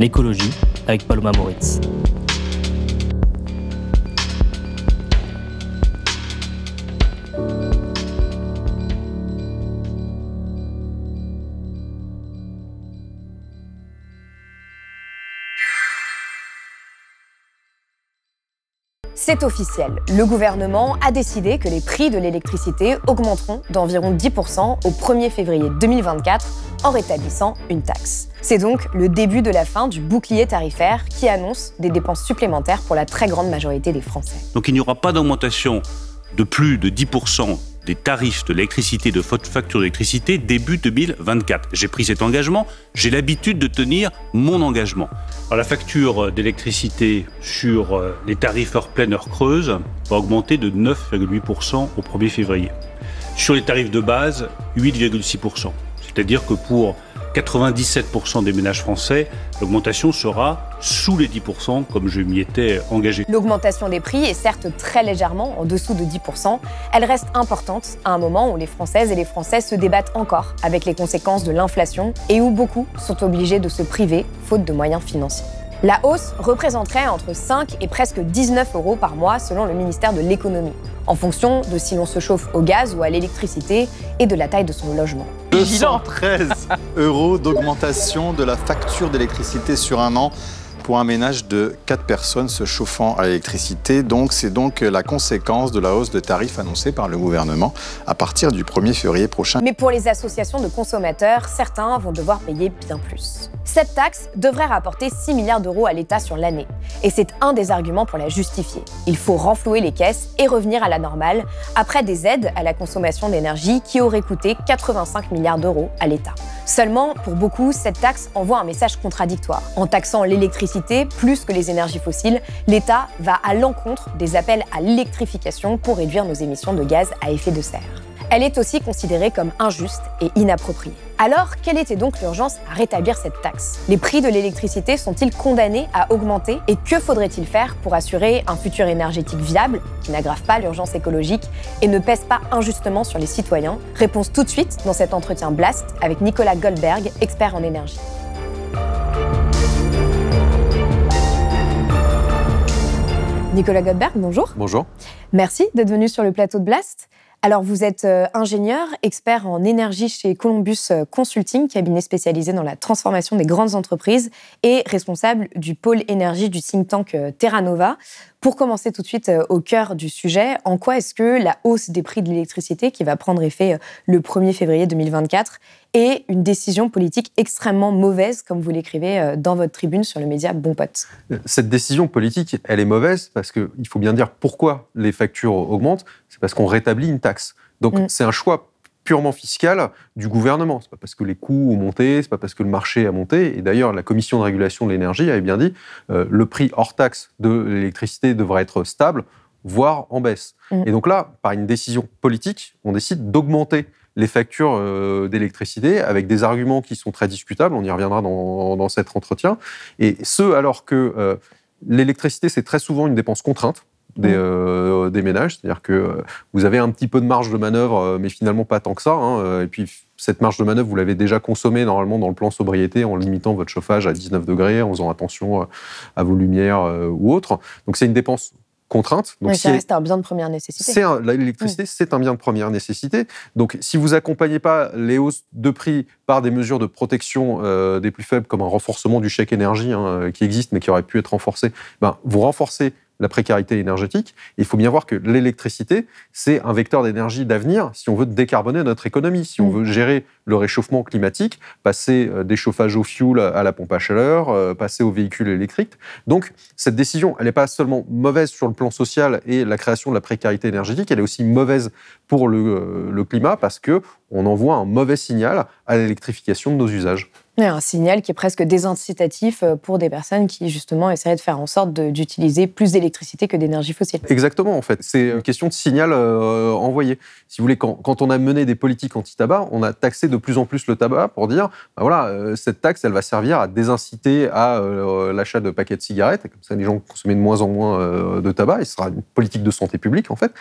L'écologie avec Paloma Moritz. C'est officiel. Le gouvernement a décidé que les prix de l'électricité augmenteront d'environ 10% au 1er février 2024 en rétablissant une taxe. C'est donc le début de la fin du bouclier tarifaire qui annonce des dépenses supplémentaires pour la très grande majorité des Français. Donc il n'y aura pas d'augmentation de plus de 10% des tarifs de l'électricité, de votre facture d'électricité début 2024. J'ai pris cet engagement, j'ai l'habitude de tenir mon engagement. La facture d'électricité sur euh, les tarifs heure pleine, heure creuse va augmenter de 9,8% au 1er février. Sur les tarifs de base, 8,6%. C'est-à-dire que pour 97% des ménages français, l'augmentation sera sous les 10%, comme je m'y étais engagé. L'augmentation des prix est certes très légèrement en dessous de 10%. Elle reste importante à un moment où les Françaises et les Français se débattent encore avec les conséquences de l'inflation et où beaucoup sont obligés de se priver faute de moyens financiers. La hausse représenterait entre 5 et presque 19 euros par mois selon le ministère de l'économie, en fonction de si l'on se chauffe au gaz ou à l'électricité et de la taille de son logement. 213 euros d'augmentation de la facture d'électricité sur un an pour un ménage de 4 personnes se chauffant à l'électricité. Donc, c'est donc la conséquence de la hausse de tarifs annoncée par le gouvernement à partir du 1er février prochain. Mais pour les associations de consommateurs, certains vont devoir payer bien plus. Cette taxe devrait rapporter 6 milliards d'euros à l'État sur l'année. Et c'est un des arguments pour la justifier. Il faut renflouer les caisses et revenir à la normale après des aides à la consommation d'énergie qui auraient coûté 85 milliards d'euros à l'État. Seulement, pour beaucoup, cette taxe envoie un message contradictoire. En taxant l'électricité plus que les énergies fossiles, l'État va à l'encontre des appels à l'électrification pour réduire nos émissions de gaz à effet de serre. Elle est aussi considérée comme injuste et inappropriée. Alors, quelle était donc l'urgence à rétablir cette taxe? Les prix de l'électricité sont-ils condamnés à augmenter? Et que faudrait-il faire pour assurer un futur énergétique viable, qui n'aggrave pas l'urgence écologique et ne pèse pas injustement sur les citoyens? Réponse tout de suite dans cet entretien Blast avec Nicolas Goldberg, expert en énergie. Nicolas Goldberg, bonjour. Bonjour. Merci d'être venu sur le plateau de Blast. Alors, vous êtes euh, ingénieur, expert en énergie chez Columbus euh, Consulting, cabinet spécialisé dans la transformation des grandes entreprises et responsable du pôle énergie du think tank euh, Terra Nova. Pour commencer tout de suite au cœur du sujet, en quoi est-ce que la hausse des prix de l'électricité, qui va prendre effet le 1er février 2024, est une décision politique extrêmement mauvaise, comme vous l'écrivez dans votre tribune sur le média Bon Pote? Cette décision politique, elle est mauvaise parce qu'il faut bien dire pourquoi les factures augmentent c'est parce qu'on rétablit une taxe. Donc mm. c'est un choix purement fiscal du gouvernement. C'est pas parce que les coûts ont monté, c'est pas parce que le marché a monté. Et d'ailleurs, la commission de régulation de l'énergie avait bien dit euh, le prix hors taxe de l'électricité devrait être stable, voire en baisse. Mm. Et donc là, par une décision politique, on décide d'augmenter les factures euh, d'électricité avec des arguments qui sont très discutables. On y reviendra dans, cet entretien. Et ce, alors que euh, l'électricité, c'est très souvent une dépense contrainte des, euh, des ménages. C'est-à-dire que euh, vous avez un petit peu de marge de manœuvre, euh, mais finalement pas tant que ça. Hein. Et puis, cette marge de manœuvre, vous l'avez déjà consommée normalement dans le plan sobriété en limitant votre chauffage à 19 degrés, en faisant attention à vos lumières ou autres. Donc, c'est une dépense contrainte. Donc, ça reste un bien de première nécessité. L'électricité, c'est un bien de première nécessité. Donc, si vous accompagnez pas les hausses de prix par des mesures de protection des plus faibles, comme un renforcement du chèque énergie hein, qui existe mais qui aurait pu être renforcé, ben, vous renforcez la précarité énergétique. il faut bien voir que l'électricité, c'est un vecteur d'énergie d'avenir si on veut décarboner notre économie, si on mm. veut gérer le réchauffement climatique, passer euh, des chauffages au fioul à la pompe à chaleur, euh, passer aux véhicules électriques. Donc, cette décision, elle n'est pas seulement mauvaise sur le plan social et la création de la précarité énergétique, elle est aussi mauvaise pour le, euh, le climat parce que on envoie un mauvais signal à l'électrification de nos usages un signal qui est presque désincitatif pour des personnes qui, justement, essaieraient de faire en sorte d'utiliser plus d'électricité que d'énergie fossile. Exactement, en fait. C'est une question de signal euh, envoyé. Si vous voulez, quand, quand, on a mené des politiques anti-tabac, on a taxé de plus en plus le tabac pour dire, bah voilà, euh, cette taxe, elle va servir à désinciter à l'achat de paquets de cigarettes. Et comme ça, les gens consomment de moins en moins de tabac. Et ce sera une politique de santé publique, en fait.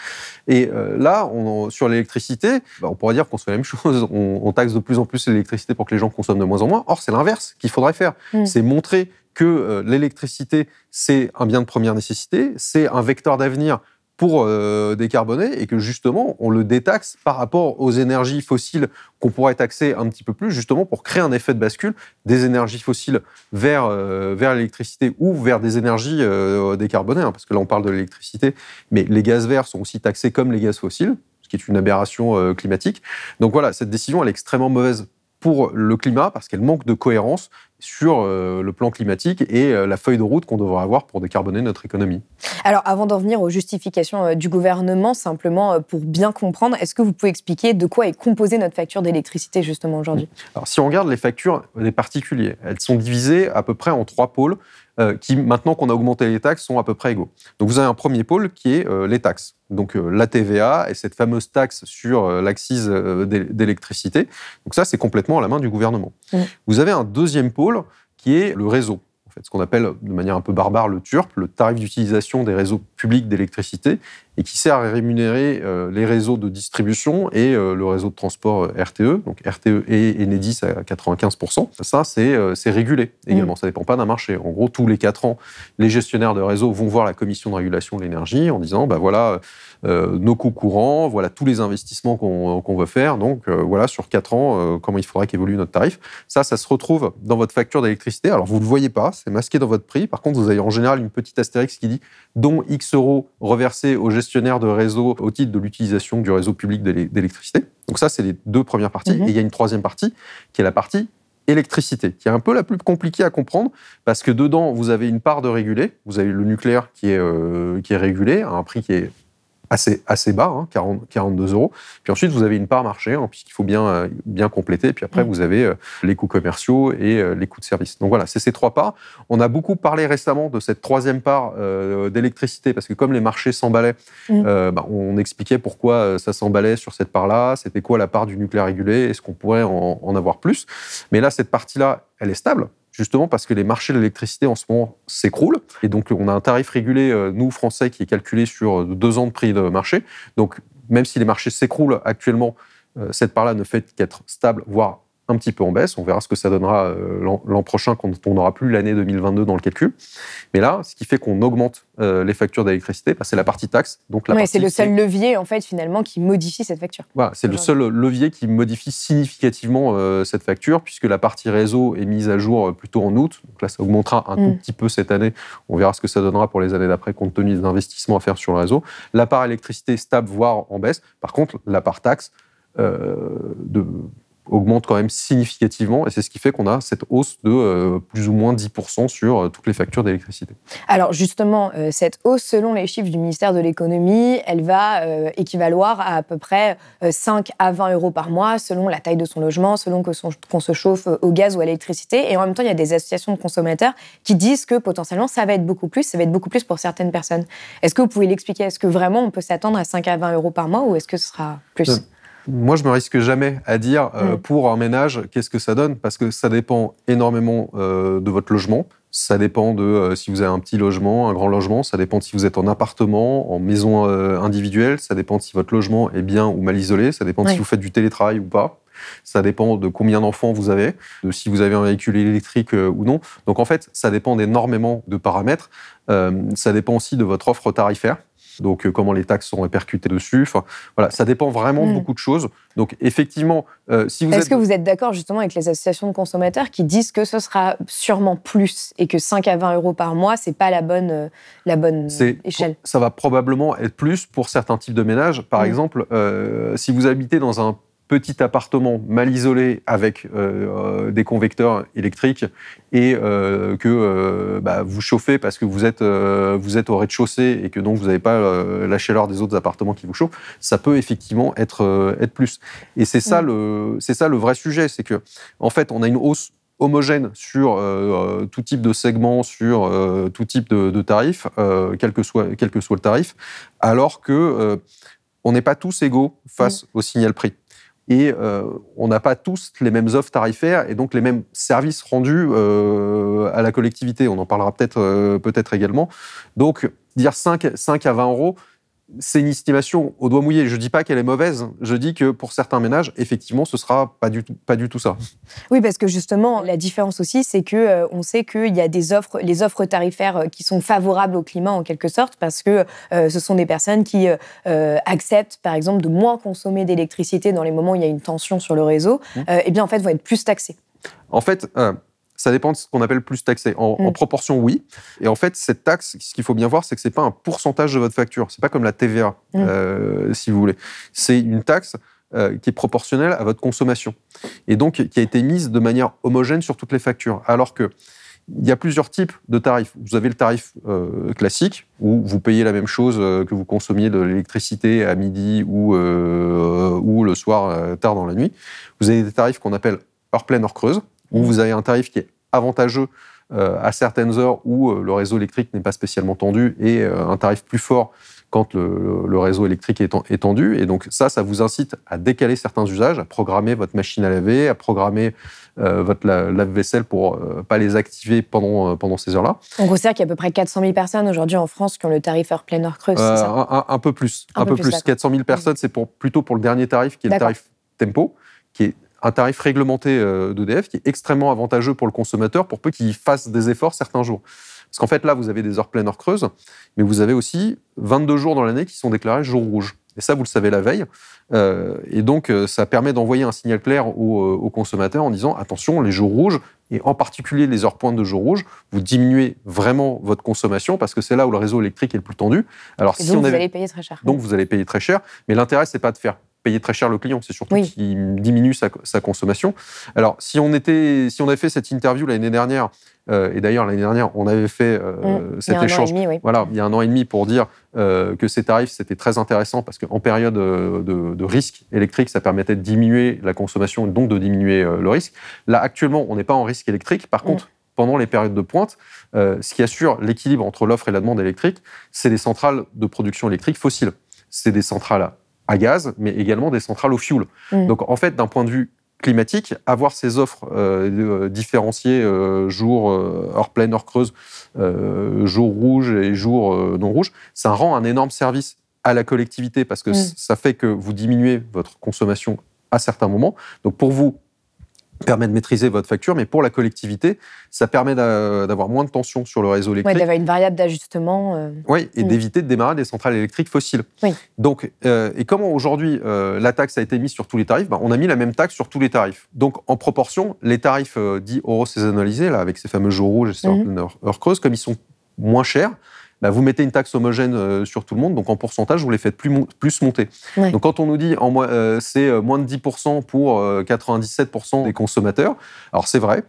Et là, on, sur l'électricité, bah, on pourrait dire qu'on fait la même chose. On, on taxe de plus en plus l'électricité pour que les gens consomment de moins en moins. Or, c'est l'inverse qu'il faudrait faire. Mm. C'est montrer que euh, l'électricité, c'est un bien de première nécessité, c'est un vecteur d'avenir pour euh, décarboner et que justement on le détaxe par rapport aux énergies fossiles qu'on pourrait taxer un petit peu plus justement pour créer un effet de bascule des énergies fossiles vers, euh, vers l'électricité ou vers des énergies décarbonées hein, parce que là on parle de l'électricité mais les gaz verts sont aussi taxés comme les gaz fossiles ce qui est une aberration climatique. Donc voilà cette décision elle est extrêmement mauvaise pour le climat parce qu'elle manque de cohérence sur euh, le plan climatique et euh, la feuille de route qu'on devrait avoir pour décarboner notre économie. Alors, avant d'en venir aux justifications euh, du gouvernement, simplement pour bien comprendre, est-ce que vous pouvez expliquer de quoi est composée notre facture d'électricité justement aujourd'hui? Alors, si on regarde les factures des particuliers, elles sont divisées à peu près en trois pôles qui, maintenant qu'on a augmenté les taxes, sont à peu près égaux. Donc, vous avez un premier pôle qui est les taxes. Donc, la TVA et cette fameuse taxe sur l'accise d'électricité. Donc, ça, c'est complètement à la main du gouvernement. Mmh. Vous avez un deuxième pôle qui est le réseau. Fait, ce qu'on appelle de manière un peu barbare le TURP, le tarif d'utilisation des réseaux publics d'électricité, et qui sert à rémunérer euh, les réseaux de distribution et euh, le réseau de transport euh, RTE, donc RTE et Enedis à 95%. Ça, c'est régulé également, mmh. ça ne dépend pas d'un marché. En gros, tous les 4 ans, les gestionnaires de réseau vont voir la commission de régulation de l'énergie en disant, bah voilà, nos coûts courants, voilà tous les investissements qu'on veut faire, donc voilà, sur 4 ans, comment il faudrait qu'évolue notre tarif. Ça, ça se retrouve dans votre facture d'électricité. Alors, vous ne le voyez pas, c'est masqué dans votre prix. Par contre, vous avez en général une petite astérix qui dit, dont X euros reversés aux gestionnaires de réseau au titre de l'utilisation du réseau public d'électricité. Donc ça, c'est les deux premières parties. Mhm. Et il y a une troisième partie qui est la partie électricité, qui est un peu la plus compliquée à comprendre, parce que dedans, vous avez une part de régulé, vous avez le nucléaire qui est, euh, qui est régulé à un prix qui est assez, assez bas, 40, hein, 42 euros. Puis ensuite, vous avez une part marché, hein, puisqu'il faut bien, euh, bien compléter. Puis après, mm. vous avez euh, les coûts commerciaux et euh, les coûts de service. Donc voilà, c'est ces trois parts. On a beaucoup parlé récemment de cette troisième part d'électricité, parce que comme les marchés s'emballaient, mm. bah, on expliquait pourquoi ça s'emballait sur cette part-là, c'était quoi la part du nucléaire régulé, est-ce qu'on pourrait en, en avoir plus. Mais là, cette partie-là, elle est stable justement parce que les marchés de l'électricité en ce moment s'écroulent. Et donc, on a un tarif régulé, euh, nous, Français, qui est calculé sur deux ans de prix de marché. Donc, même si les marchés s'écroulent actuellement, euh, cette part-là ne fait qu'être stable, voire un petit peu en baisse. On verra ce que ça donnera euh, l'an prochain quand on n'aura plus l'année 2022 dans le calcul. Mais là, ce qui fait qu'on augmente euh, les factures d'électricité, bah, c'est la partie taxe. Donc la c'est le seul levier en fait finalement qui modifie cette facture. Voilà, c'est le seul levier qui modifie significativement euh, cette facture puisque la partie réseau est mise à jour plutôt en août. Donc là, ça augmentera un tout mm. petit peu cette année. On verra ce que ça donnera pour les années d'après compte tenu des investissements à faire sur le réseau. La part électricité stable voire en baisse. Par contre, la part taxe de augmente quand même significativement et c'est ce qui fait qu'on a cette hausse de euh, plus ou moins 10% sur euh, toutes les factures d'électricité. Alors justement, euh, cette hausse, selon les chiffres du ministère de l'économie, elle va équivaloir à à peu près 5 à 20 euros par mois selon la taille de son logement, selon qu'on se chauffe au gaz ou à l'électricité. Et en même temps, il y a des associations de consommateurs qui disent que potentiellement, ça va être beaucoup plus, ça va être beaucoup plus pour certaines personnes. Est-ce que vous pouvez l'expliquer? Est-ce que vraiment on peut s'attendre à 5 à 20 euros par mois ou est-ce que ce sera plus? Moi, je me risque jamais à dire euh, pour un ménage qu'est-ce que ça donne, parce que ça dépend énormément euh, de votre logement. Ça dépend de euh, si vous avez un petit logement, un grand logement. Ça dépend de si vous êtes en appartement, en maison individuelle. Ça dépend de si votre logement est bien ou mal isolé. Ça dépend de si vous faites du télétravail ou pas. Ça dépend de combien d'enfants vous avez, de si vous avez un véhicule électrique ou non. Donc en fait, ça dépend d'énormément de paramètres. ça dépend aussi de votre offre tarifaire donc euh, comment les taxes sont répercutées dessus. Enfin, voilà, ça dépend vraiment de hmm. beaucoup de choses. Donc effectivement, euh, si vous est-ce que vous êtes d'accord justement avec les associations de consommateurs qui disent que ce sera sûrement plus et que 5 à 20 euros par mois, c'est pas la bonne euh, la bonne échelle? Ça va probablement être plus pour certains types de ménages. Par hmm. exemple, si vous habitez dans un petit appartement mal isolé avec euh, des convecteurs électriques et euh, que euh, bah, vous chauffez parce que vous êtes, vous êtes au rez-de-chaussée et que donc vous n'avez pas la chaleur des autres appartements qui vous chauffent, ça peut effectivement être, être plus. Et c'est ça, le, c'est ça le vrai sujet, c'est que en fait, on a une hausse homogène sur tout type de segment, sur tout type de, de tarifs, quel, que soit, quel que soit le tarif, alors que on n'est pas tous égaux face au signal prix et euh, on n'a pas tous les mêmes offres tarifaires et donc les mêmes services rendus euh, à la collectivité. On en parlera peut-être euh, peut-être également. Donc dire 5, 5 à 20 euros, c'est une estimation au doigt mouillé. Je ne dis pas qu'elle est mauvaise. Je dis que pour certains ménages, effectivement, ce sera pas du tout, pas du tout ça. Oui, parce que justement, la différence aussi, c'est que euh, on sait qu'il y a des offres, les offres tarifaires euh, qui sont favorables au climat en quelque sorte, parce que euh, ce sont des personnes qui acceptent, par exemple, de moins consommer d'électricité dans les moments où il y a une tension sur le réseau. Mmh. et eh bien, en fait, vont être plus taxées. En fait, ça dépend de ce qu'on appelle plus taxé. En, mm. proportion, oui. Et en fait, cette taxe, ce qu'il faut bien voir, c'est que c'est pas un pourcentage de votre facture. C'est pas comme la TVA, mm. euh, si vous voulez. C'est une taxe euh, qui est proportionnelle à votre consommation. Et donc, qui a été mise de manière homogène sur toutes les factures. Alors que il y a plusieurs types de tarifs. Vous avez le tarif euh, classique, où vous payez la même chose que vous consommiez de l'électricité à midi ou, ou le soir tard dans la nuit. Vous avez des tarifs qu'on appelle heure pleine, heure creuse, où vous avez un tarif qui est avantageux euh, à certaines heures où euh, le réseau électrique n'est pas spécialement tendu et euh, un tarif plus fort quand le, réseau électrique est, tendu. Et donc ça, ça vous incite à décaler certains usages, à programmer votre machine à laver, à programmer votre lave-vaisselle pour ne pas les activer pendant, pendant ces heures-là. On considère qu'il y a à peu près 400 000 personnes aujourd'hui en France qui ont le tarif heure pleine, heure creuse, ça? Un, peu plus. Un, peu, plus. 400 000 personnes, c'est pour, plutôt pour le dernier tarif, qui est le tarif tempo, qui est un tarif réglementé euh, d'EDF qui est extrêmement avantageux pour le consommateur pour peu qu'il fasse des efforts certains jours. Parce qu'en fait, là, vous avez des heures pleines, heures creuses, mais vous avez aussi 22 jours dans l'année qui sont déclarés jour rouge. Et ça, vous le savez la veille. Euh, et donc, euh, ça permet d'envoyer un signal clair aux, consommateurs en disant attention, les jours rouges, et en particulier les heures pointes de jour rouge, vous diminuez vraiment votre consommation parce que c'est là où le réseau électrique est le plus tendu. Alors, si donc, vous allez payer très cher. Donc, vous allez payer très cher. Mais l'intérêt, c'est pas de faire payer très cher le client, c'est surtout qu'il diminue sa, consommation. Alors, si on, était, si on avait fait cette interview l'année dernière, euh, et d'ailleurs l'année dernière, on avait fait euh, mmh. cet échange, voilà, il y a un an et demi pour dire euh, que ces tarifs, c'était très intéressant parce qu'en période de, risque électrique, ça permettait de diminuer la consommation et donc de diminuer le risque. Là, actuellement, on n'est pas en risque électrique. Par mmh. contre, pendant les périodes de pointe, ce qui assure l'équilibre entre l'offre et la demande électrique, c'est les centrales de production électrique fossiles. C'est des centrales à gaz, mais également des centrales au fioul. Mm. Donc en fait, d'un point de vue climatique, avoir ces offres euh, euh, différenciées euh, jour heure pleine, heure creuse, jour rouge et jour non rouge, ça rend un énorme service à la collectivité parce que mm. ça fait que vous diminuez votre consommation à certains moments. Donc pour vous, permet de maîtriser votre facture, mais pour la collectivité, ça permet d'avoir moins de tension sur le réseau électrique. Oui, d'avoir une variable d'ajustement. Euh, oui, et mm. d'éviter de démarrer des centrales électriques fossiles. Oui. Donc, euh, et comment aujourd'hui euh, la taxe a été mise sur tous les tarifs? Ben, On a mis la même taxe sur tous les tarifs. Donc, en proportion, les tarifs dits euro-saisonnalisés, là, avec ces fameux jours rouges et ces mm heures creuses, comme ils sont moins chers, bah, vous mettez une taxe homogène euh, sur tout le monde, donc en pourcentage, vous les faites plus, plus monter. Donc quand on nous dit en, euh, c'est euh, moins de 10% pour 97% des consommateurs, alors c'est vrai.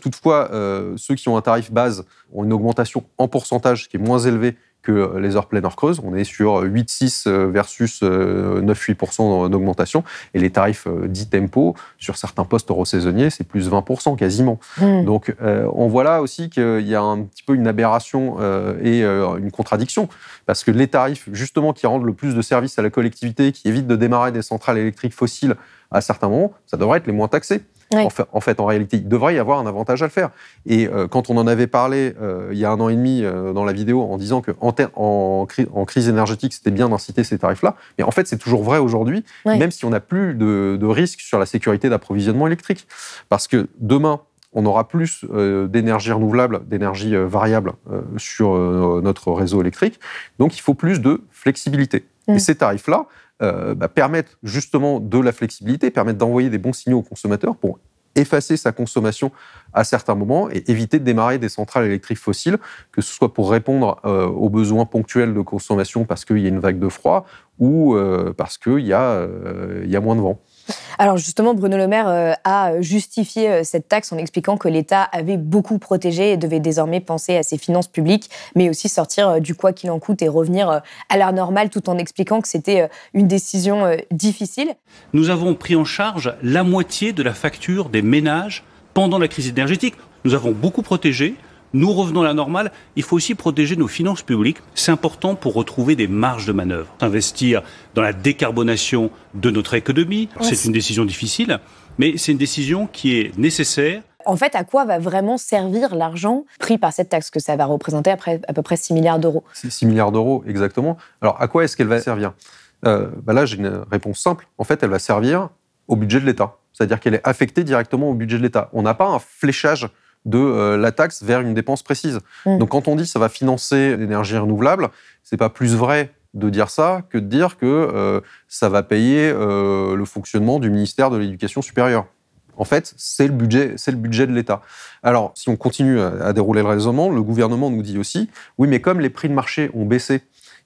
toutefois, ceux qui ont un tarif base ont une augmentation en pourcentage qui est moins élevée que les heures pleines heures creuses. On est sur 8-6 versus 9-8% d'augmentation. Et les tarifs dits tempo, sur certains postes euro-saisonniers, c'est plus 20% quasiment. Hmm. Donc on voit là aussi qu'il y a un petit peu une aberration et une contradiction. Parce que les tarifs, justement, qui rendent le plus de services à la collectivité, qui évitent de démarrer des centrales électriques fossiles à certains moments, ça devrait être les moins taxés. En, fait, en, réalité, il devrait y avoir un avantage à le faire. Et euh, quand on en avait parlé euh, il y a un an et demi euh, dans la vidéo en disant que en, en, crise énergétique, c'était bien d'inciter ces tarifs-là, mais en fait, c'est toujours vrai aujourd'hui, même si on n'a plus de, de risque sur la sécurité d'approvisionnement électrique. Parce que demain, on aura plus d'énergie renouvelable, d'énergie variable sur notre réseau électrique. Donc, il faut plus de flexibilité. Et ces tarifs-là, euh, bah, justement de la flexibilité, permettent d'envoyer des bons signaux aux consommateurs pour effacer sa consommation à certains moments et éviter de démarrer des centrales électriques fossiles, que ce soit pour répondre euh, aux besoins ponctuels de consommation parce qu'il y a une vague de froid ou euh, parce qu'il y, y, a moins de vent. Alors justement, Bruno Le Maire euh, a justifié euh, cette taxe en expliquant que l'État avait beaucoup protégé et devait désormais penser à ses finances publiques, mais aussi sortir euh, du quoi qu'il en coûte et revenir à l'heure normale, tout en expliquant que c'était une décision difficile. Nous avons pris en charge la moitié de la facture des ménages pendant la crise énergétique. Nous avons beaucoup protégé. Nous revenons à la normale. Il faut aussi protéger nos finances publiques. C'est important pour retrouver des marges de manœuvre. Investir dans la décarbonation de notre économie, c'est une décision difficile, mais c'est une décision qui est nécessaire. En fait, à quoi va vraiment servir l'argent pris par cette taxe que ça va représenter après à peu près 6 milliards d'euros? 6 milliards d'euros, exactement. Alors, à quoi est-ce qu'elle va servir? Euh, bah Là, j'ai une réponse simple. En fait, elle va servir au budget de l'État. C'est-à-dire qu'elle est affectée directement au budget de l'État. On n'a pas un fléchage de euh, la taxe vers une dépense précise. Mm. Donc quand on dit ça va financer l'énergie renouvelable, c'est pas plus vrai de dire ça que de dire que euh, ça va payer euh, le fonctionnement du ministère de l'Éducation supérieure. En fait, c'est le budget, c'est le budget de l'État. Alors, si on continue à, dérouler le raisonnement, le gouvernement nous dit aussi, oui, mais comme les prix de marché ont baissé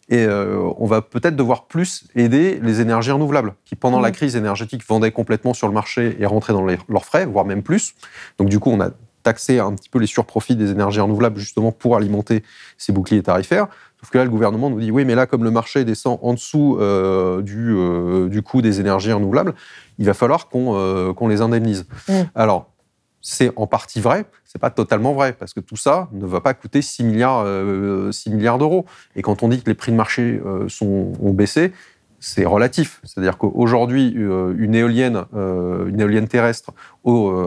et on va peut-être devoir plus aider les énergies renouvelables, qui pendant la mm. crise énergétique vendaient complètement sur le marché et rentraient dans leurs frais, voire même plus. Donc du coup, on a taxer un petit peu les surprofits des énergies renouvelables justement pour alimenter ces boucliers tarifaires. Sauf que là, le gouvernement nous dit oui, mais là, comme le marché descend en dessous euh, du, euh, du coût des énergies renouvelables, il va falloir qu'on euh, les indemnise. Mm. Alors, c'est en partie vrai, c'est pas totalement vrai, parce que tout ça ne va pas coûter 6 milliards, 6 milliards d'euros. Et quand on dit que les prix de marché sont, ont baissé, c'est relatif. C'est-à-dire qu'aujourd'hui, une éolienne, une éolienne terrestre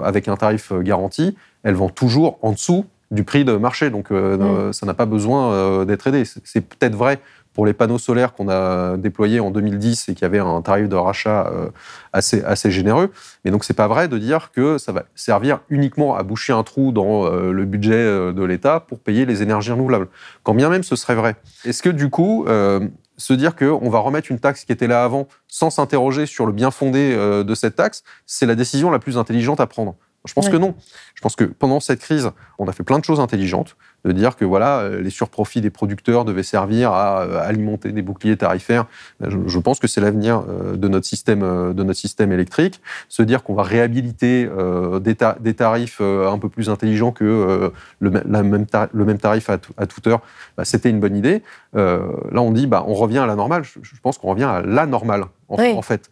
avec un tarif garanti, elles vont toujours en dessous du prix de marché. Donc, euh, mm. ça n'a pas besoin euh, d'être aidé. C'est peut-être vrai pour les panneaux solaires qu'on a déployés en 2010 et qui avaient un tarif de rachat euh, assez, assez généreux. Mais donc, c'est pas vrai de dire que ça va servir uniquement à boucher un trou dans le budget de l'État pour payer les énergies renouvelables. Quand bien même ce serait vrai. Est-ce que du coup, se dire qu'on va remettre une taxe qui était là avant sans s'interroger sur le bien fondé de cette taxe, c'est la décision la plus intelligente à prendre? Je pense que non. Je pense que pendant cette crise, on a fait plein de choses intelligentes de dire que voilà, euh, les surprofits des producteurs devaient servir à euh, alimenter des boucliers tarifaires. Ben, je, pense que c'est l'avenir euh, de notre système, de notre système électrique. Se dire qu'on va réhabiliter des, tarifs un peu plus intelligents que le, même le même tarif à, toute heure, ben, c'était une bonne idée. là, on dit, bah, on revient à la normale. Je, pense qu'on revient à la normale. En, fait,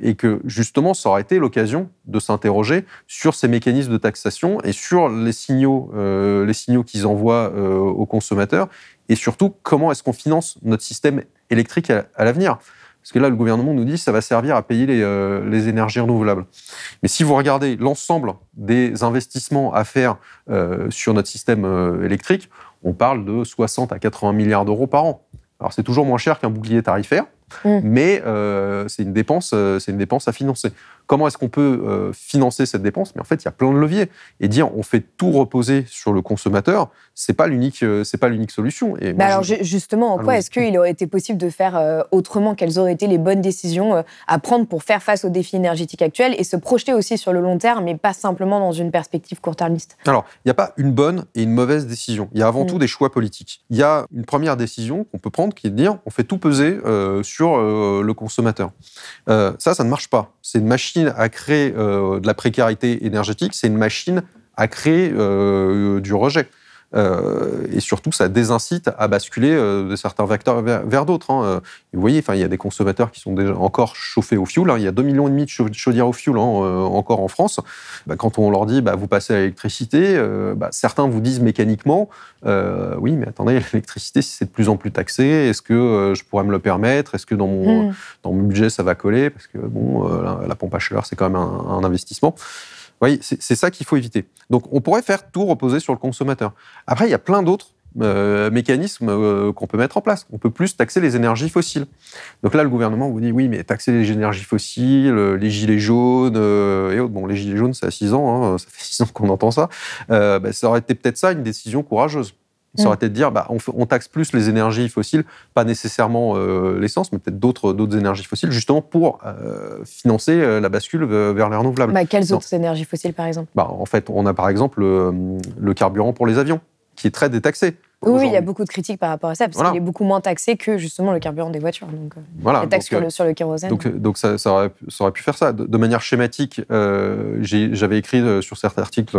et que justement, ça aurait été l'occasion de s'interroger sur ces mécanismes de taxation et sur les signaux, les signaux qu'ils envoie euh, aux consommateurs Et surtout, comment est-ce qu'on finance notre système électrique à, l'avenir? Parce que là, le gouvernement nous dit que ça va servir à payer les, euh, les énergies renouvelables. Mais si vous regardez l'ensemble des investissements à faire euh, sur notre système électrique, on parle de 60 à 80 milliards d'euros par an. Alors c'est toujours moins cher qu'un bouclier tarifaire, mm. mais c'est une dépense, c'est une dépense à financer. Comment est-ce qu'on peut euh, financer cette dépense? Mais en fait, il y a plein de leviers. Et dire on fait tout reposer sur le consommateur, c'est pas l'unique, euh, c'est pas l'unique solution. Et alors justement, en quoi est-ce qu'il aurait été possible de faire euh, autrement? Quelles auraient été les bonnes décisions à prendre pour faire face aux défis énergétiques actuels et se projeter aussi sur le long terme, mais pas simplement dans une perspective court-termiste? Alors, il n'y a pas une bonne et une mauvaise décision. Il y a avant mm. tout des choix politiques. Il y a une première décision qu'on peut prendre qui est de dire on fait tout peser sur le consommateur. ça, ça ne marche pas. C'est une machine à créer euh, de la précarité énergétique, c'est une machine à créer euh, du rejet. Euh, et surtout, ça désincite à basculer de certains vecteurs vers, d'autres. Hein. Vous voyez, enfin, il y a des consommateurs qui sont déjà encore chauffés au fioul. Hein. Il y a 2,5 millions de chaudières au fioul hein, encore en France. Bah, quand on leur dit, bah, vous passez à l'électricité, bah, certains vous disent mécaniquement, oui, mais attendez, l'électricité, c'est de plus en plus taxé, est-ce que je pourrais me le permettre? Est-ce que dans mon, hmm. dans mon budget, ça va coller? Parce que bon, la, pompe à chaleur, c'est quand même un, un investissement voyez, c'est ça qu'il faut éviter. Donc, on pourrait faire tout reposer sur le consommateur. Après, il y a plein d'autres euh, mécanismes euh, qu'on peut mettre en place. On peut plus taxer les énergies fossiles. Donc là, le gouvernement vous dit oui, mais taxer les énergies fossiles, euh, les gilets jaunes et autres. Bon, les gilets jaunes, c'est à 6 ans, hein, ça fait 6 ans qu'on entend ça. Bah, ça aurait été peut-être ça une décision courageuse. Ça aurait mm. été de dire, bah, on, taxe plus les énergies fossiles, pas nécessairement euh, l'essence, mais peut-être d'autres, d'autres énergies fossiles, justement pour euh, financer euh, la bascule vers les renouvelables. Bah, quelles autres énergies fossiles, par exemple? Bah, En fait, on a par exemple le, carburant pour les avions. Qui est très détaxé. Oui, il y a beaucoup de critiques par rapport à ça, parce qu'il est beaucoup moins taxé que justement le carburant des voitures. Donc, euh, voilà, les taxes sur, le, sur, le, kérosène. Donc, donc ça, ça, aurait, ça, aurait, pu faire ça. De, manière schématique, euh, j'avais écrit euh, sur certains articles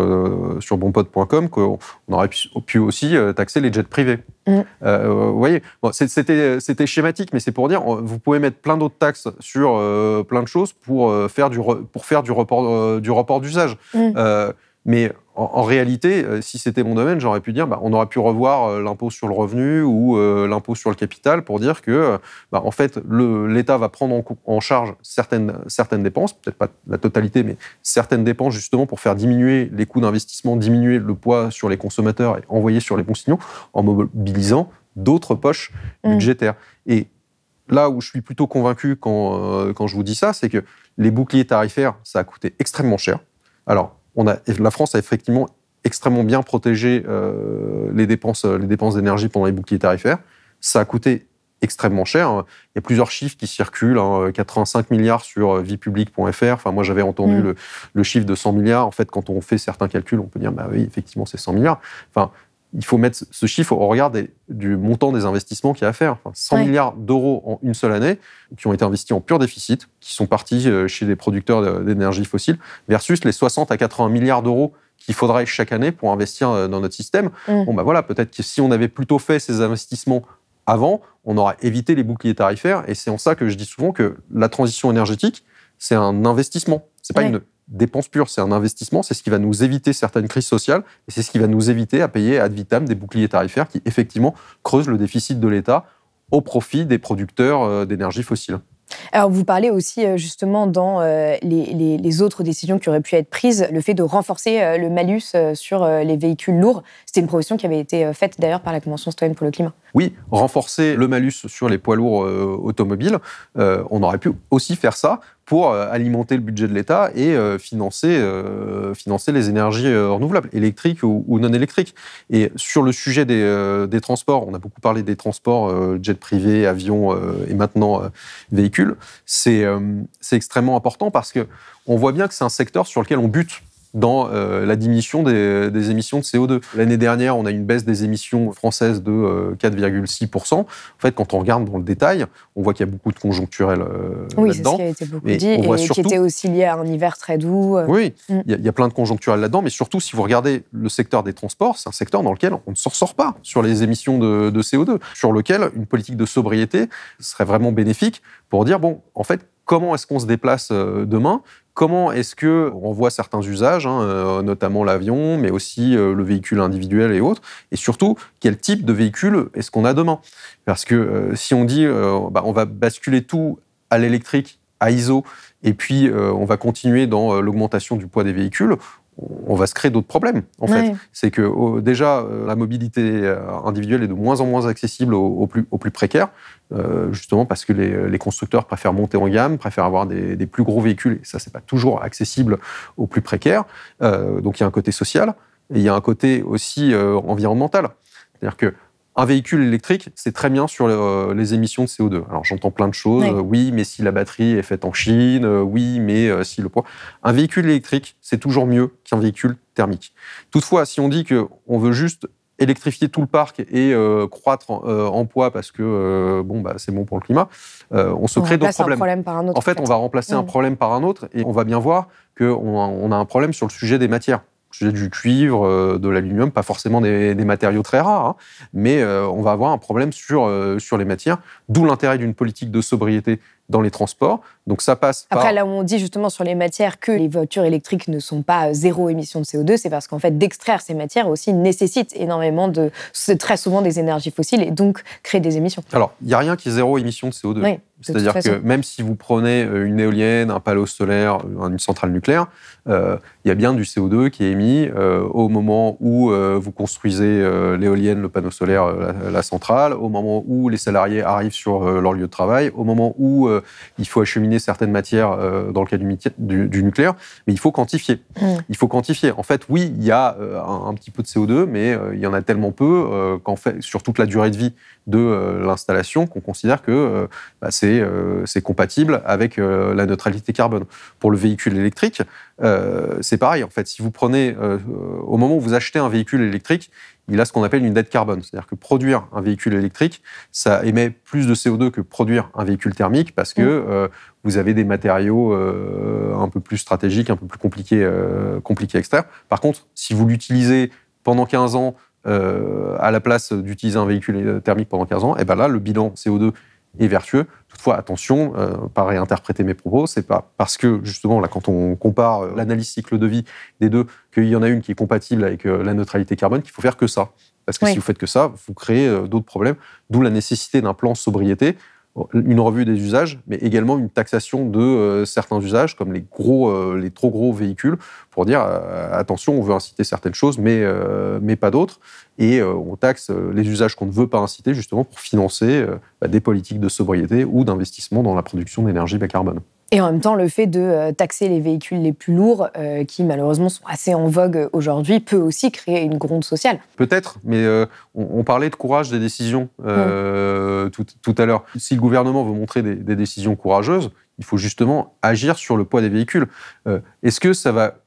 sur bonpod.com qu'on aurait pu, aussi taxer les jets privés. Mm. vous voyez, bon, c'était schématique, mais c'est pour dire, vous pouvez mettre plein d'autres taxes sur plein de choses pour faire du, pour faire du report, du report d'usage. Mm. mais en, réalité, euh, si c'était mon domaine, j'aurais pu dire, bah, on aurait pu revoir euh, l'impôt sur le revenu ou euh, l'impôt sur le capital pour dire que, bah, en fait, l'État va prendre en, charge certaines, certaines dépenses, peut-être pas la totalité, mais certaines dépenses justement pour faire diminuer les coûts d'investissement, diminuer le poids sur les consommateurs et envoyer sur les bons signaux en mobilisant d'autres poches mmh. budgétaires. Et là où je suis plutôt convaincu quand, quand je vous dis ça, c'est que les boucliers tarifaires, ça a coûté extrêmement cher. Alors, la France a effectivement extrêmement bien protégé euh, les dépenses, les dépenses d'énergie pendant les boucliers tarifaires. Ça a coûté extrêmement cher. Il y a plusieurs chiffres qui circulent, 85 hein, milliards sur viepublic.fr. Enfin, moi, j'avais entendu mm. le, chiffre de 100 milliards. En fait, quand on fait certains calculs, on peut dire, bah oui, effectivement, c'est 100 milliards. Enfin, il faut mettre ce chiffre au regard du montant des investissements qu'il y a à faire. 100 milliards d'euros en une seule année, qui ont été investis en pur déficit, qui sont partis euh, chez les producteurs d'énergie fossile, versus les 60 à 80 milliards d'euros qu'il faudrait chaque année pour investir euh, dans notre système. Mm. Bon, ben voilà, peut-être que si on avait plutôt fait ces investissements avant, on aurait évité les boucliers tarifaires. Et c'est en ça que je dis souvent que la transition énergétique, c'est un investissement. C'est pas une dépense pure, c'est un investissement, c'est ce qui va nous éviter certaines crises sociales et c'est ce qui va nous éviter à payer ad vitam des boucliers tarifaires qui effectivement creusent le déficit de l'État au profit des producteurs euh, d'énergie fossile. Alors, vous parlez aussi euh, justement dans euh, les, autres décisions qui auraient pu être prises, le fait de renforcer le malus sur les véhicules lourds. C'était une proposition qui avait été faite d'ailleurs par la Convention citoyenne pour le climat. Oui, renforcer le malus sur les poids lourds automobiles. on aurait pu aussi faire ça pour euh, alimenter le budget de l'État et euh, financer, euh, financer les énergies renouvelables, électriques ou, non électriques. Et sur le sujet des, des, transports, on a beaucoup parlé des transports, jet privé, avions et maintenant véhicules. C'est extrêmement important parce que on voit bien que c'est un secteur sur lequel on bute dans euh, la diminution des, émissions de CO2. L'année dernière, on a une baisse des émissions françaises de 4,6%. Euh, en fait, quand on regarde dans le détail, on voit qu'il y a beaucoup de conjoncturel euh, oui, là-dedans. Oui, c'est ce qui a été beaucoup dit, et qui était aussi lié à un hiver très doux. Oui, mm. il y, a plein de conjoncturel là-dedans, mais surtout, si vous regardez le secteur des transports, c'est un secteur dans lequel on ne s'en sort pas sur les émissions de, de CO2, sur lequel une politique de sobriété serait vraiment bénéfique pour dire, bon, en fait, comment est-ce qu'on se déplace demain Comment est-ce que on voit certains usages, hein, euh, notamment l'avion, mais aussi euh, le véhicule individuel et autres, et surtout quel type de véhicule est-ce qu'on a demain? Parce que euh, si on dit bah, on va basculer tout à l'électrique, à ISO, et puis on va continuer dans l'augmentation du poids des véhicules, on va se créer d'autres problèmes, en fait. C'est que déjà, la mobilité individuelle est de moins en moins accessible aux, plus, aux plus, précaires. Euh, justement parce que les, constructeurs préfèrent monter en gamme, préfèrent avoir des, plus gros véhicules, et ça, c'est pas toujours accessible aux plus précaires. Euh, donc il y a un côté social, et il y a un côté aussi euh, environnemental. C'est-à-dire que un véhicule électrique, c'est très bien sur les émissions de CO2. Alors j'entends plein de choses. Oui. mais si la batterie est faite en Chine, oui, mais si le poids. Un véhicule électrique, c'est toujours mieux qu'un véhicule thermique. Toutefois, si on dit qu'on veut juste électrifier tout le parc et euh, croître euh, en, poids parce que euh, bon bah c'est bon pour le climat, on se crée d'autres problèmes. par un autre, en fait, on va remplacer un problème par un autre et on va bien voir qu'on on a un problème sur le sujet des matières du cuivre, de l'aluminium, pas forcément des, matériaux très rares, hein, mais on va avoir un problème sur, sur les matières, d'où l'intérêt d'une politique de sobriété dans les transports. Donc ça passe Après, là où on dit justement sur les matières que les voitures électriques ne sont pas zéro émission de CO2, c'est parce qu'en fait, d'extraire ces matières aussi nécessite énormément de... C'est très souvent des énergies fossiles et donc crée des émissions. Alors, il n'y a rien qui est zéro émission de CO2. C'est-à-dire que même si vous prenez euh, une éolienne, un panneau solaire, une centrale nucléaire, euh, il y a bien du CO2 qui est émis euh, au moment où vous construisez l'éolienne, le panneau solaire, la, centrale, au moment où les salariés arrivent sur leur lieu de travail, au moment où il faut acheminer certaines matières dans le cas du, du, nucléaire, mais il faut quantifier. Mmh. Il faut quantifier. En fait, oui, il y a un, un, petit peu de CO2, mais il y en a tellement peu qu'en fait, sur toute la durée de vie de euh, l'installation qu'on considère que euh, bah, c'est compatible avec la neutralité carbone. Pour le véhicule électrique, c'est pareil. En fait, si vous prenez, au moment où vous achetez un véhicule électrique, il a ce qu'on appelle une dette carbone. C'est-à-dire que produire un véhicule électrique, ça émet plus de CO2 que produire un véhicule thermique parce que mmh. vous avez des matériaux un peu plus stratégiques, un peu plus compliqués, compliqués à extraire. Par contre, si vous l'utilisez pendant 15 ans euh, à la place d'utiliser un véhicule thermique pendant 15 ans, et ben là, le bilan CO2 est vertueux. Toutefois, attention, euh, pas réinterpréter mes propos, c'est pas parce que justement là, quand on compare euh, l'analyse cycle de vie des deux, qu'il y en a une qui est compatible avec euh, la neutralité carbone, qu'il faut faire que ça. Parce que si vous faites que ça, vous créez d'autres problèmes, d'où la nécessité d'un plan sobriété une revue des usages, mais également une taxation de euh, certains usages, comme les, gros, euh, les trop gros véhicules, pour dire euh, attention, on veut inciter certaines choses, mais, mais pas d'autres. Et on taxe les usages qu'on ne veut pas inciter, justement pour financer bah, des politiques de sobriété ou d'investissement dans la production d'énergie bas carbone. Et en même temps, le fait de euh, taxer les véhicules les plus lourds, euh, qui malheureusement sont assez en vogue aujourd'hui, peut aussi créer une gronde sociale. Peut-être, mais euh, on, parlait de courage des décisions tout, à l'heure. Si le gouvernement veut montrer des, des, décisions courageuses, il faut justement agir sur le poids des véhicules. Est-ce que ça va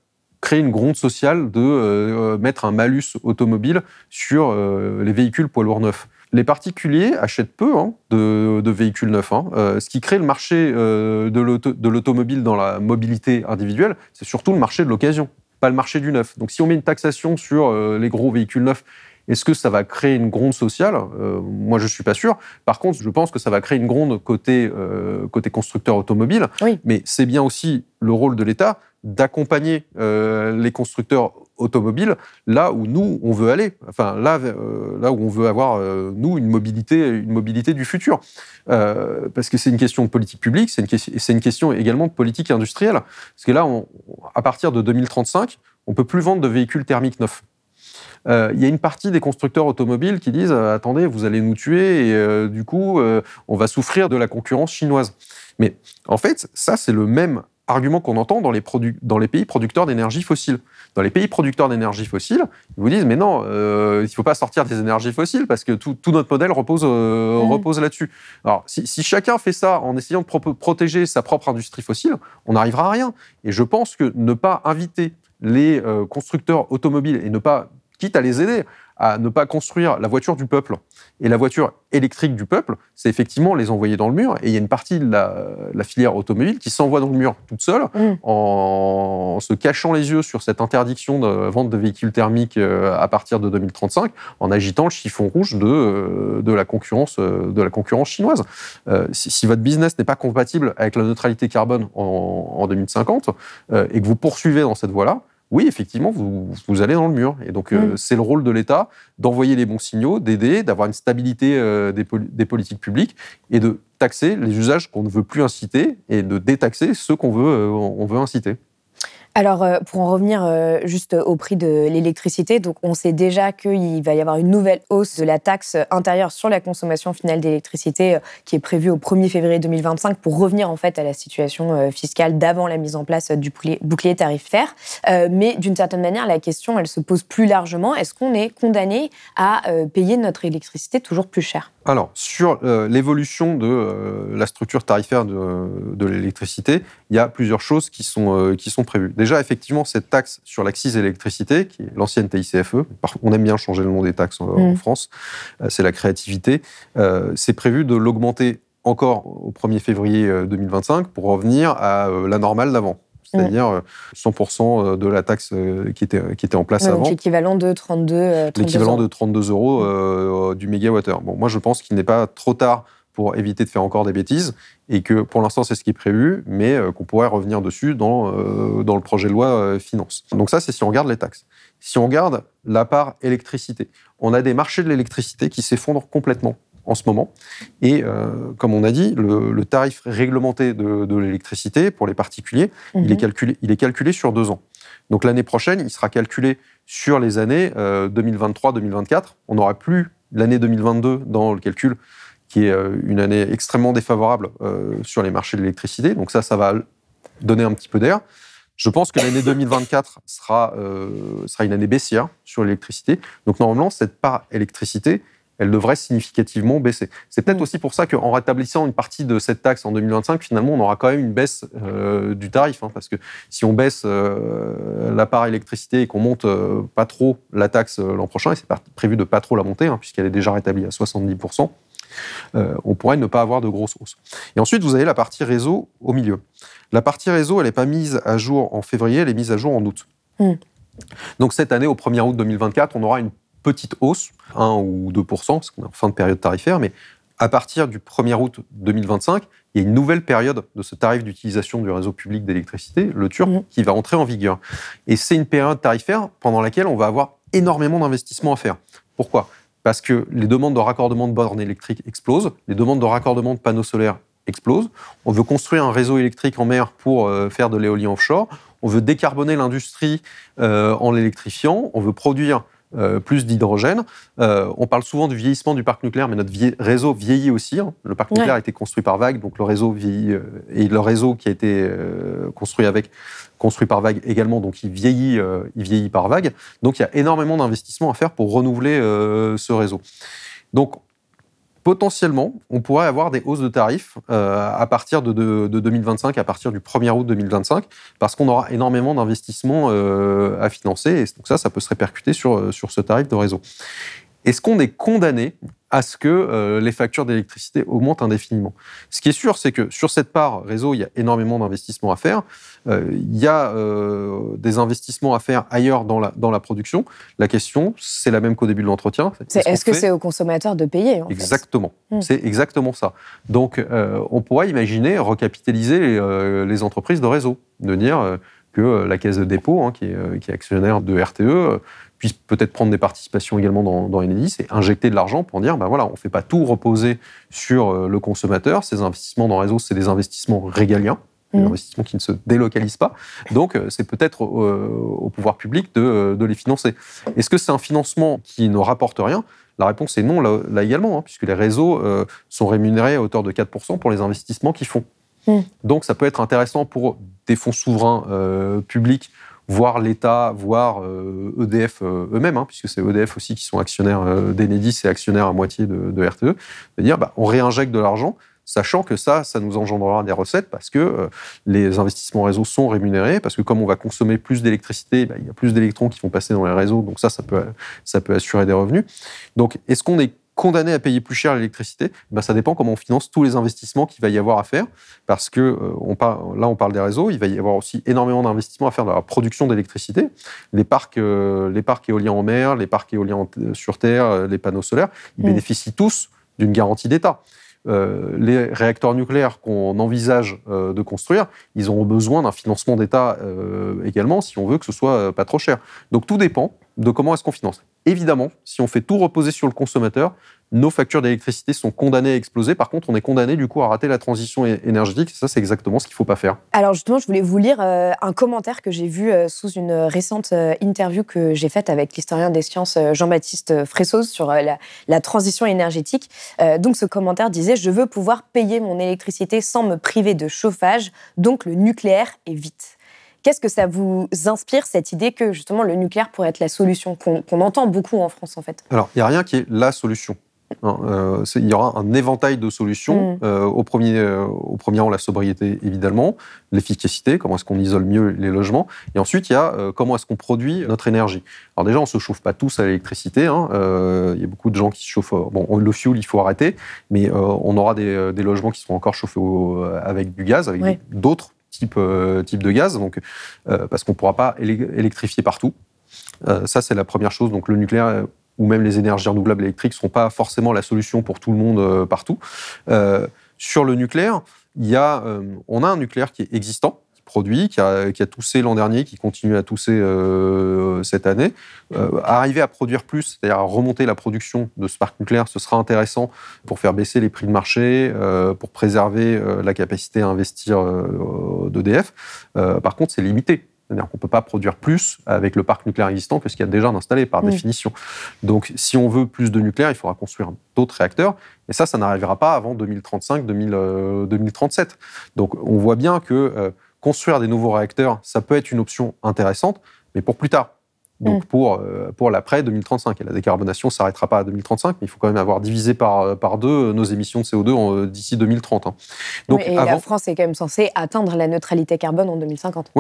créer une gronde sociale de mettre un malus automobile sur les véhicules poids lourds neufs? Les particuliers achètent peu hein, de, véhicules neufs. Hein. Euh, ce qui crée le marché euh, de l'automobile dans la mobilité individuelle, c'est surtout le marché de l'occasion, pas le marché du neuf. Donc si on met une taxation sur euh, les gros véhicules neufs, est-ce que ça va créer une gronde sociale? Moi, je ne suis pas sûr. Par contre, je pense que ça va créer une gronde côté, côté constructeur automobile. Mais c'est bien aussi le rôle de l'État d'accompagner les constructeurs automobile là où nous on veut aller, enfin là euh, où on veut avoir euh, nous une mobilité une mobilité du futur, euh, parce que c'est une question de politique publique, c'est une, c'est une question également de politique industrielle, parce que là à partir de 2035 on peut plus vendre de véhicules thermiques neufs. Il y a une partie des constructeurs automobiles qui disent attendez, vous allez nous tuer et du coup, on va souffrir de la concurrence chinoise. Mais en fait, ça, c'est le même argument qu'on entend dans les, dans les pays producteurs d'énergie fossile. Dans les pays producteurs d'énergie fossile, ils vous disent mais non, euh, il ne faut pas sortir des énergies fossiles parce que tout, notre modèle repose, euh, mmh. repose là-dessus. Alors si, chacun fait ça en essayant de protéger sa propre industrie fossile, on n'arrivera à rien. Et je pense que ne pas inviter les euh, constructeurs automobiles et ne pas, quitte à les aider, à ne pas construire la voiture du peuple et la voiture électrique du peuple, c'est effectivement les envoyer dans le mur. Et il y a une partie de la, filière automobile qui s'envoie dans le mur toute seule mm. en se cachant les yeux sur cette interdiction de vente de véhicules thermiques euh, à partir de 2035, en agitant le chiffon rouge de, euh, de, la, concurrence, euh, de la concurrence chinoise. si, votre business n'est pas compatible avec la neutralité carbone en, en 2050 et que vous poursuivez dans cette voie-là, oui, effectivement, vous, vous, allez dans le mur. Et donc, euh, mm. c'est le rôle de l'État d'envoyer les bons signaux, d'aider, d'avoir une stabilité euh, des, des, politiques publiques et de taxer les usages qu'on ne veut plus inciter et de détaxer ceux qu'on veut, euh, on veut inciter. Alors, euh, pour en revenir euh, juste au prix de l'électricité, donc on sait déjà qu'il va y avoir une nouvelle hausse de la taxe intérieure sur la consommation finale d'électricité euh, qui est prévue au 1er février 2025 pour revenir en fait à la situation fiscale d'avant la mise en place du bouclier tarifaire. mais d'une certaine manière, la question, elle se pose plus largement. Est-ce qu'on est condamné à payer notre électricité toujours plus cher? Alors, sur l'évolution de la structure tarifaire de, l'électricité, il y a plusieurs choses qui sont, qui sont prévues. Effectivement, cette taxe sur l'accise électricité, qui est l'ancienne TICFE, on aime bien changer le nom des taxes en, en mmh. France, c'est la créativité, c'est prévu de l'augmenter encore au 1er février 2025 pour revenir à la normale d'avant c'est-à-dire 100% euh, euh, de la taxe euh, qui était, qui était en place avant. L'équivalent de 32, L'équivalent de 32 euros du mégawattheure. Bon, moi, je pense qu'il n'est pas trop tard pour éviter de faire encore des bêtises et que pour l'instant c'est ce qui est prévu, mais qu'on pourrait revenir dessus dans, dans le projet de loi finance. Donc ça c'est si on regarde les taxes. Si on regarde la part électricité, on a des marchés de l'électricité qui s'effondrent complètement en ce moment. Et euh, comme on a dit, le, tarif réglementé de, l'électricité pour les particuliers, il, est mhm. calculé, il est calculé sur deux ans. Donc l'année prochaine, il sera calculé sur les années 2023-2024. Euh, on n'aura plus l'année 2022 dans le calcul, qui est euh, une année extrêmement défavorable sur les marchés de l'électricité. Donc ça, ça va donner un petit peu d'air. Je pense que l'année 2024 sera, sera une année baissière sur l'électricité. Donc normalement, cette part électricité, elle devrait significativement baisser. C'est peut-être Mm. aussi pour ça qu'en rétablissant une partie de cette taxe en 2025, finalement, on aura quand même une baisse euh, du tarif. hein, parce que si on baisse euh, la part électricité et qu'on monte euh, pas trop la taxe euh, l'an prochain, et c'est prévu de pas trop la monter, hein, puisqu'elle est déjà rétablie à 70%, euh, on pourrait ne pas avoir de grosse hausse. Et ensuite, vous avez la partie réseau au milieu. La partie réseau, elle n'est pas mise à jour en février, elle est mise à jour en août. Mm. Donc cette année, au 1er août 2024, on aura une petite hausse, 1 ou 2% parce qu'on est en fin de période tarifaire, mais à partir du 1er août 2025, il y a une nouvelle période de ce tarif d'utilisation du réseau public d'électricité, le TURP, Mhm. qui va entrer en vigueur. Et c'est une période tarifaire pendant laquelle on va avoir énormément d'investissements à faire. Pourquoi? Parce que les demandes de raccordement de bornes électriques explosent, les demandes de raccordement de panneaux solaires explosent. On veut construire un réseau électrique en mer pour euh, faire de l'éolien offshore. On veut décarboner l'industrie euh, en l'électrifiant. On veut produire euh, plus d'hydrogène. Euh, on parle souvent du vieillissement du parc nucléaire, mais notre vie- réseau vieillit aussi. hein. Le parc Ouais. nucléaire a été construit par vague, donc le réseau vieillit. euh, et le réseau qui a été construit avec construit par vague également, donc il vieillit, il vieillit par vague. Donc il y a énormément d'investissements à faire pour renouveler ce réseau. Donc potentiellement, on pourrait avoir des hausses de tarifs euh, à partir de, de- de 2025, à partir du 1er août 2025, parce qu'on aura énormément d'investissements euh, à financer. Et donc ça, ça peut se répercuter sur, euh, sur ce tarif de réseau. Est-ce qu'on est condamné à ce que euh, les factures d'électricité augmentent indéfiniment? Ce qui est sûr, c'est que sur cette part réseau, il y a énormément d'investissements à faire. Euh, il y a euh, des investissements à faire ailleurs dans la, dans la production. La question, c'est la même qu'au début de l'entretien. Est-ce que fait c'est aux consommateurs de payer en Exactement. Hmm. C'est exactement ça. Donc, on pourrait imaginer recapitaliser les, les entreprises de réseau, de dire que la Caisse de dépôt, hein, qui, est, qui est actionnaire de RTE, puisse peut-être prendre des participations également dans, dans Enedis et injecter de l'argent pour dire, ben voilà, on ne fait pas tout reposer sur euh, le consommateur. Ces investissements dans le réseau, c'est des investissements régaliens. Des Mhm. investissements qui ne se délocalisent pas. Donc, euh, c'est peut-être euh, au pouvoir public de, de les financer. Est-ce que c'est un financement qui ne rapporte rien? La réponse est non, là, là également, hein, puisque les réseaux euh, sont rémunérés à hauteur de 4% pour les investissements qu'ils font. Mm. Donc, ça peut être intéressant pour des fonds souverains euh, publics, voire l'État, voire euh, EDF euh, eux-mêmes, hein, puisque c'est EDF aussi qui sont actionnaires euh, d'Enedis et actionnaires à moitié de, de RTE, de dire bah, on réinjecte de l'argent sachant que ça, ça nous engendrera des recettes parce que euh, les investissements réseau sont rémunérés, parce que comme on va consommer plus d'électricité, bah, il y a plus d'électrons qui vont passer dans les réseaux, donc ça, ça peut, ça peut assurer des revenus. Donc, est-ce qu'on est condamné à payer plus cher l'électricité ben, Ça dépend comment on finance tous les investissements qu'il va y avoir à faire, parce que euh, on là, on parle des réseaux, il va y avoir aussi énormément d'investissements à faire dans la production d'électricité. Les parcs, euh, les parcs éoliens en mer, les parcs éoliens en- sur Terre, euh, les panneaux solaires, ils Mm. bénéficient tous d'une garantie d'État. Euh, les réacteurs nucléaires qu'on envisage euh, de construire, ils auront besoin d'un financement d'État euh, également si on veut que ce soit euh, pas trop cher. Donc tout dépend de comment est-ce qu'on finance. Évidemment, si on fait tout reposer sur le consommateur, nos factures d'électricité sont condamnées à exploser. Par contre, on est condamné du coup à rater la transition énergétique. Ça, c'est exactement ce qu'il ne faut pas faire. Alors justement, je voulais vous lire euh, un commentaire que j'ai vu euh, sous une récente euh, interview que j'ai faite avec l'historien des sciences Jean-Baptiste Fressoz sur la, la transition énergétique. Donc ce commentaire disait « Je veux pouvoir payer mon électricité sans me priver de chauffage, donc le nucléaire est vite ». Qu'est-ce que ça vous inspire, cette idée que justement le nucléaire pourrait être la solution qu'on entend beaucoup en France en fait? Alors, il n'y a rien qui est la solution. Hein, euh, il y aura un éventail de solutions. Mm. Euh, au, premier, euh, au premier rang, la sobriété, évidemment, l'efficacité, comment est-ce qu'on isole mieux les logements. Et ensuite, il y a comment est-ce qu'on produit notre énergie. Alors déjà, on ne se chauffe pas tous à l'électricité. hein. Il y a beaucoup de gens qui se chauffent. Bon, le fuel, il faut arrêter, mais on aura des, des logements qui seront encore chauffés au- avec du gaz, avec d'autres types, euh, types de gaz, donc, euh, parce qu'on ne pourra pas électrifier partout. Euh, ça, c'est la première chose. Donc le nucléaire ou même les énergies renouvelables électriques ne sont pas forcément la solution pour tout le monde partout. Sur le nucléaire, y a, on a un nucléaire qui est existant, produit, qui a, qui a toussé l'an dernier, qui continue à tousser euh, cette année. Euh, arriver à produire plus, c'est-à-dire à remonter la production de ce parc nucléaire, ce sera intéressant pour faire baisser les prix de marché, euh, pour préserver la capacité à investir d'EDF. Par contre, c'est limité. C'est-à-dire qu'on ne peut pas produire plus avec le parc nucléaire existant que ce qu'il y a déjà installé, par définition. Donc, si on veut plus de nucléaire, il faudra construire d'autres réacteurs. Et ça, ça n'arrivera pas avant 2035-2037. Donc, on voit bien que construire des nouveaux réacteurs, ça peut être une option intéressante, mais pour plus tard. Donc Mm. pour, euh, pour l'après 2035. Et la décarbonation ne s'arrêtera pas à 2035, mais il faut quand même avoir divisé par, par deux nos émissions de CO2 en- euh, d'ici 2030. hein. Donc Oui, et la avant, France est quand même censée atteindre la neutralité carbone en 2050.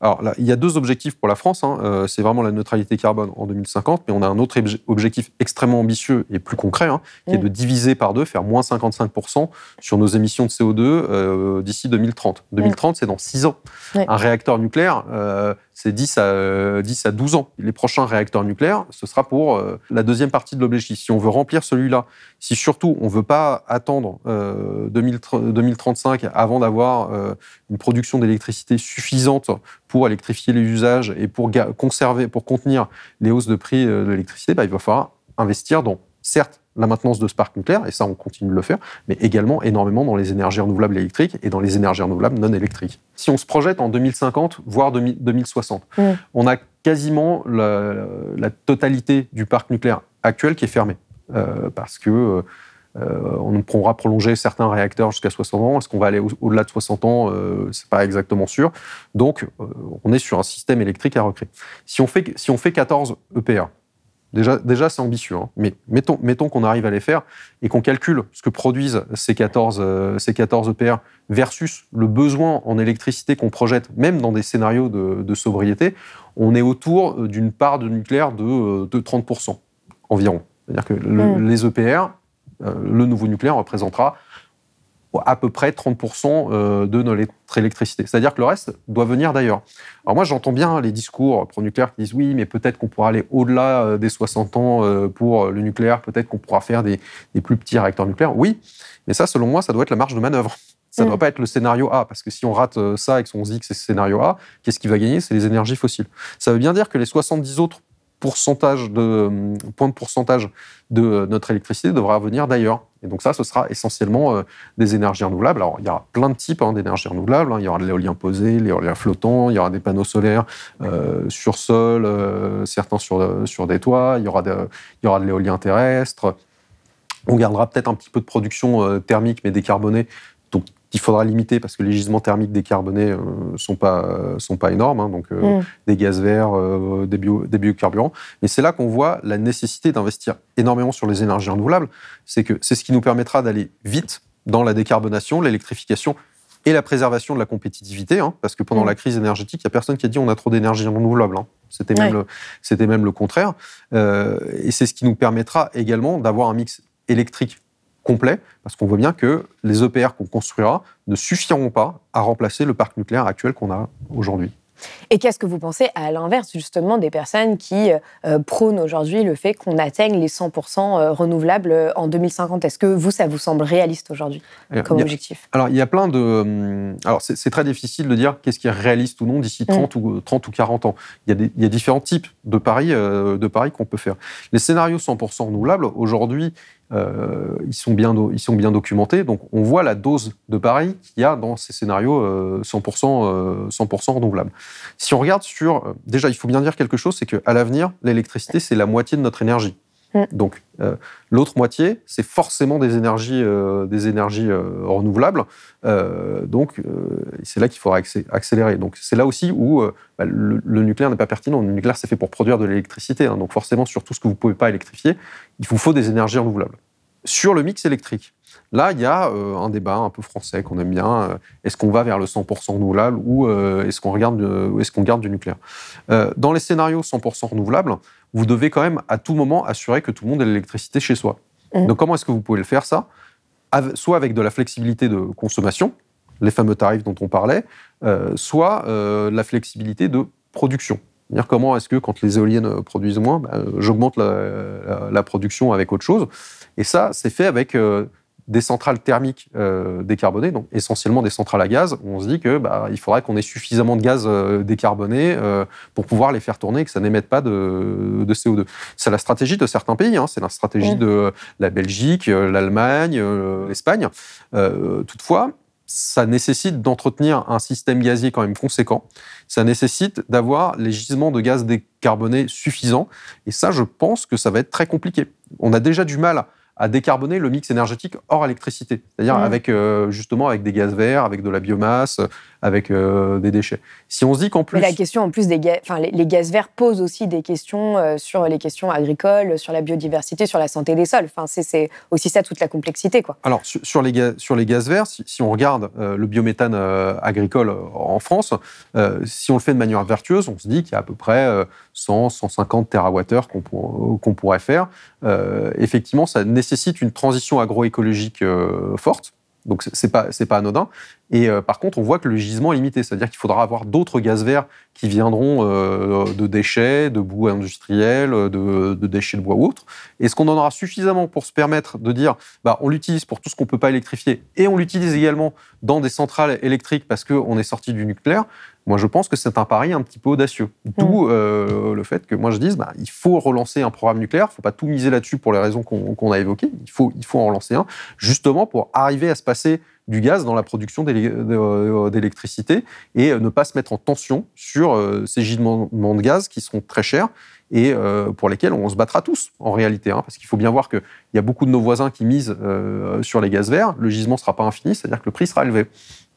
alors là, il y a deux objectifs pour la France. hein. Euh, c'est vraiment la neutralité carbone en 2050, mais on a un autre obje- objectif extrêmement ambitieux et plus concret, hein, qui est Mm. de diviser par deux, faire moins 55% sur nos émissions de CO2 euh, d'ici 2030. 2030, c'est dans 6 ans. Un réacteur nucléaire, euh, c'est 10 à, euh, 10 à 12 ans. Les prochains réacteurs nucléaires, ce sera pour euh, la deuxième partie de l'objectif. Si on veut remplir celui-là, si surtout on ne veut pas attendre euh, 2030 2035 avant d'avoir euh, une production d'électricité suffisante pour électrifier les usages et pour conserver, pour contenir les hausses de prix euh, de l'électricité, bah, il va falloir investir dans, certes, la maintenance de ce parc nucléaire, et ça, on continue de le faire, mais également énormément dans les énergies renouvelables électriques et dans les énergies renouvelables non électriques. Si on se projette en 2050, voire 2000 2060, Mm. on a quasiment la, la totalité du parc nucléaire actuel qui est fermé. Euh, parce que euh, on pourra prolonger certains réacteurs jusqu'à 60 ans. Est-ce qu'on va aller au- au-delà de 60 ans euh, C'est pas exactement sûr. Donc, euh, on est sur un système électrique à recréer. Si on fait, si on fait 14 EPR, déjà, déjà c'est ambitieux, hein, mais mettons, mettons qu'on arrive à les faire et qu'on calcule ce que produisent ces 14, euh, ces 14 EPR versus le besoin en électricité qu'on projette, même dans des scénarios de, de sobriété, on est autour euh, d'une part de nucléaire de, euh, de 30% environ. C'est-à-dire que le- les EPR, euh, le nouveau nucléaire représentera à peu près 30% euh, de notre électricité. C'est-à-dire que le reste doit venir d'ailleurs. Alors moi, j'entends bien les discours pro-nucléaires qui disent oui, mais peut-être qu'on pourra aller au-delà euh, des 60 ans euh, pour le nucléaire, peut-être qu'on pourra faire des, des plus petits réacteurs nucléaires. Oui, mais ça, selon moi, ça doit être la marge de manœuvre. Ça ne Mm. doit pas être le scénario A, parce que si on rate ça et qu'on se dit que c'est ce scénario A, qu'est-ce qui va gagner? C'est les énergies fossiles. Ça veut bien dire que les 70 autres de, euh, points de pourcentage de euh, notre électricité devra venir d'ailleurs. Et donc ça, ce sera essentiellement euh, des énergies renouvelables. Alors, il y aura plein de types hein, d'énergies renouvelables. hein. Il y aura de l'éolien posé, l'éolien flottant, il y aura des panneaux solaires sur sol, certains sur, sur des toits, il y aura de, il y aura de l'éolien terrestre. On gardera peut-être un petit peu de production thermique, mais décarbonée. Il faudra limiter parce que les gisements thermiques décarbonés ne sont, pas, euh, sont pas énormes. hein. donc, euh, Mm. des gaz verts, euh, des, bio- des biocarburants. Mais c'est là qu'on voit la nécessité d'investir énormément sur les énergies renouvelables. C'est que c'est ce qui nous permettra d'aller vite dans la décarbonation, l'électrification et la préservation de la compétitivité. hein, parce que pendant Mm. la crise énergétique, il n'y a personne qui a dit on a trop d'énergie renouvelable. hein. C'était même, le- même le contraire. Euh, et c'est ce qui nous permettra également d'avoir un mix électrique complet, parce qu'on voit bien que les EPR qu'on construira ne suffiront pas à remplacer le parc nucléaire actuel qu'on a aujourd'hui. Et qu'est-ce que vous pensez à l'inverse justement des personnes qui euh, prônent aujourd'hui le fait qu'on atteigne les 100% euh, renouvelables euh, en 2050 Est-ce que vous, ça vous semble réaliste aujourd'hui comme a- objectif? Alors, il y a plein de. hum, Alors, c'est très difficile de dire qu'est-ce qui est réaliste ou non d'ici 30, ou, 30 ou 40 ans. Il y a, des, il y a différents types de paris, euh, de paris qu'on peut faire. Les scénarios 100% renouvelables, aujourd'hui, euh, ils, sont bien ils sont bien documentés. Donc, on voit la dose de paris qu'il y a dans ces scénarios euh, 100%, euh, 100% renouvelables. Si on regarde sur. euh, déjà, il faut bien dire quelque chose c'est qu'à l'avenir, l'électricité, c'est la moitié de notre énergie. Donc, euh, l'autre moitié, c'est forcément des énergies, euh, des énergies euh, renouvelables. Donc, c'est là qu'il faudra accé- accélérer. Donc, c'est là aussi où bah, le, nucléaire n'est pas pertinent. Le nucléaire, c'est fait pour produire de l'électricité. hein. donc, forcément, sur tout ce que vous ne pouvez pas électrifier, il vous faut des énergies renouvelables. Sur le mix électrique, là, il y a un débat un peu français qu'on aime bien. Est-ce qu'on va vers le 100% renouvelable ou est-ce qu'on est-ce qu'on garde du nucléaire? Dans les scénarios 100% renouvelables, vous devez quand même à tout moment assurer que tout le monde ait l'électricité chez soi. Mhm. Donc, comment est-ce que vous pouvez le faire ça? Soit avec de la flexibilité de consommation, les fameux tarifs dont on parlait, euh, soit euh, la flexibilité de production. C'est-à-dire comment est-ce que quand les éoliennes produisent moins, bah, euh, j'augmente la, la- la production avec autre chose. Et ça, c'est fait avec euh, des centrales thermiques euh, décarbonées, donc essentiellement des centrales à gaz. Où on se dit que bah, il faudrait qu'on ait suffisamment de gaz euh, décarboné euh, pour pouvoir les faire tourner et que ça n'émette pas de, de CO2. C'est la stratégie de certains pays. hein. C'est la stratégie Ouais. de la Belgique, l'Allemagne, l'Espagne. Toutefois, ça nécessite d'entretenir un système gazier quand même conséquent. Ça nécessite d'avoir les gisements de gaz décarbonés suffisants. Et ça, je pense que ça va être très compliqué. On a déjà du mal à décarboner le mix énergétique hors électricité, c'est-à-dire Mmh. avec euh, justement avec des gaz verts, avec de la biomasse, avec euh, des déchets. Si on se dit qu'en plus Mais la question en plus des gaz, enfin les, les gaz verts posent aussi des questions euh, sur les questions agricoles, sur la biodiversité, sur la santé des sols. Enfin c'est- aussi ça toute la complexité quoi. Alors, sur, sur les gaz, sur les gaz verts, si, si on regarde le biométhane agricole en France, si on le fait de manière vertueuse, on se dit qu'il y a à peu près 100, 150 TWh qu'on pour- qu'on pourrait faire. Euh, effectivement, ça nécessite une transition agroécologique euh, forte. Donc, pas, c'est pas anodin. Et euh, par contre, on voit que le gisement est limité. C'est-à-dire qu'il faudra avoir d'autres gaz verts qui viendront euh, de déchets, de boue industrielle, de, de déchets de bois ou autres. Est-ce qu'on en aura suffisamment pour se permettre de dire bah, on l'utilise pour tout ce qu'on ne peut pas électrifier et on l'utilise également dans des centrales électriques parce qu'on est sorti du nucléaire Moi, je pense que c'est un pari un petit peu audacieux. D'où euh, le fait que moi je dise bah, il faut relancer un programme nucléaire, il ne faut pas tout miser là-dessus pour les raisons qu'on a évoquées. Il faut, il faut en relancer un, justement pour arriver à se passer du gaz dans la production de- d'électricité et euh, ne pas se mettre en tension sur euh, ces gisements de gaz qui seront très chers et euh, pour lesquels on se battra tous en réalité. hein, parce qu'il faut bien voir qu'il y a beaucoup de nos voisins qui misent euh, sur les gaz verts. Le gisement ne sera pas infini, c'est-à-dire que le prix sera élevé.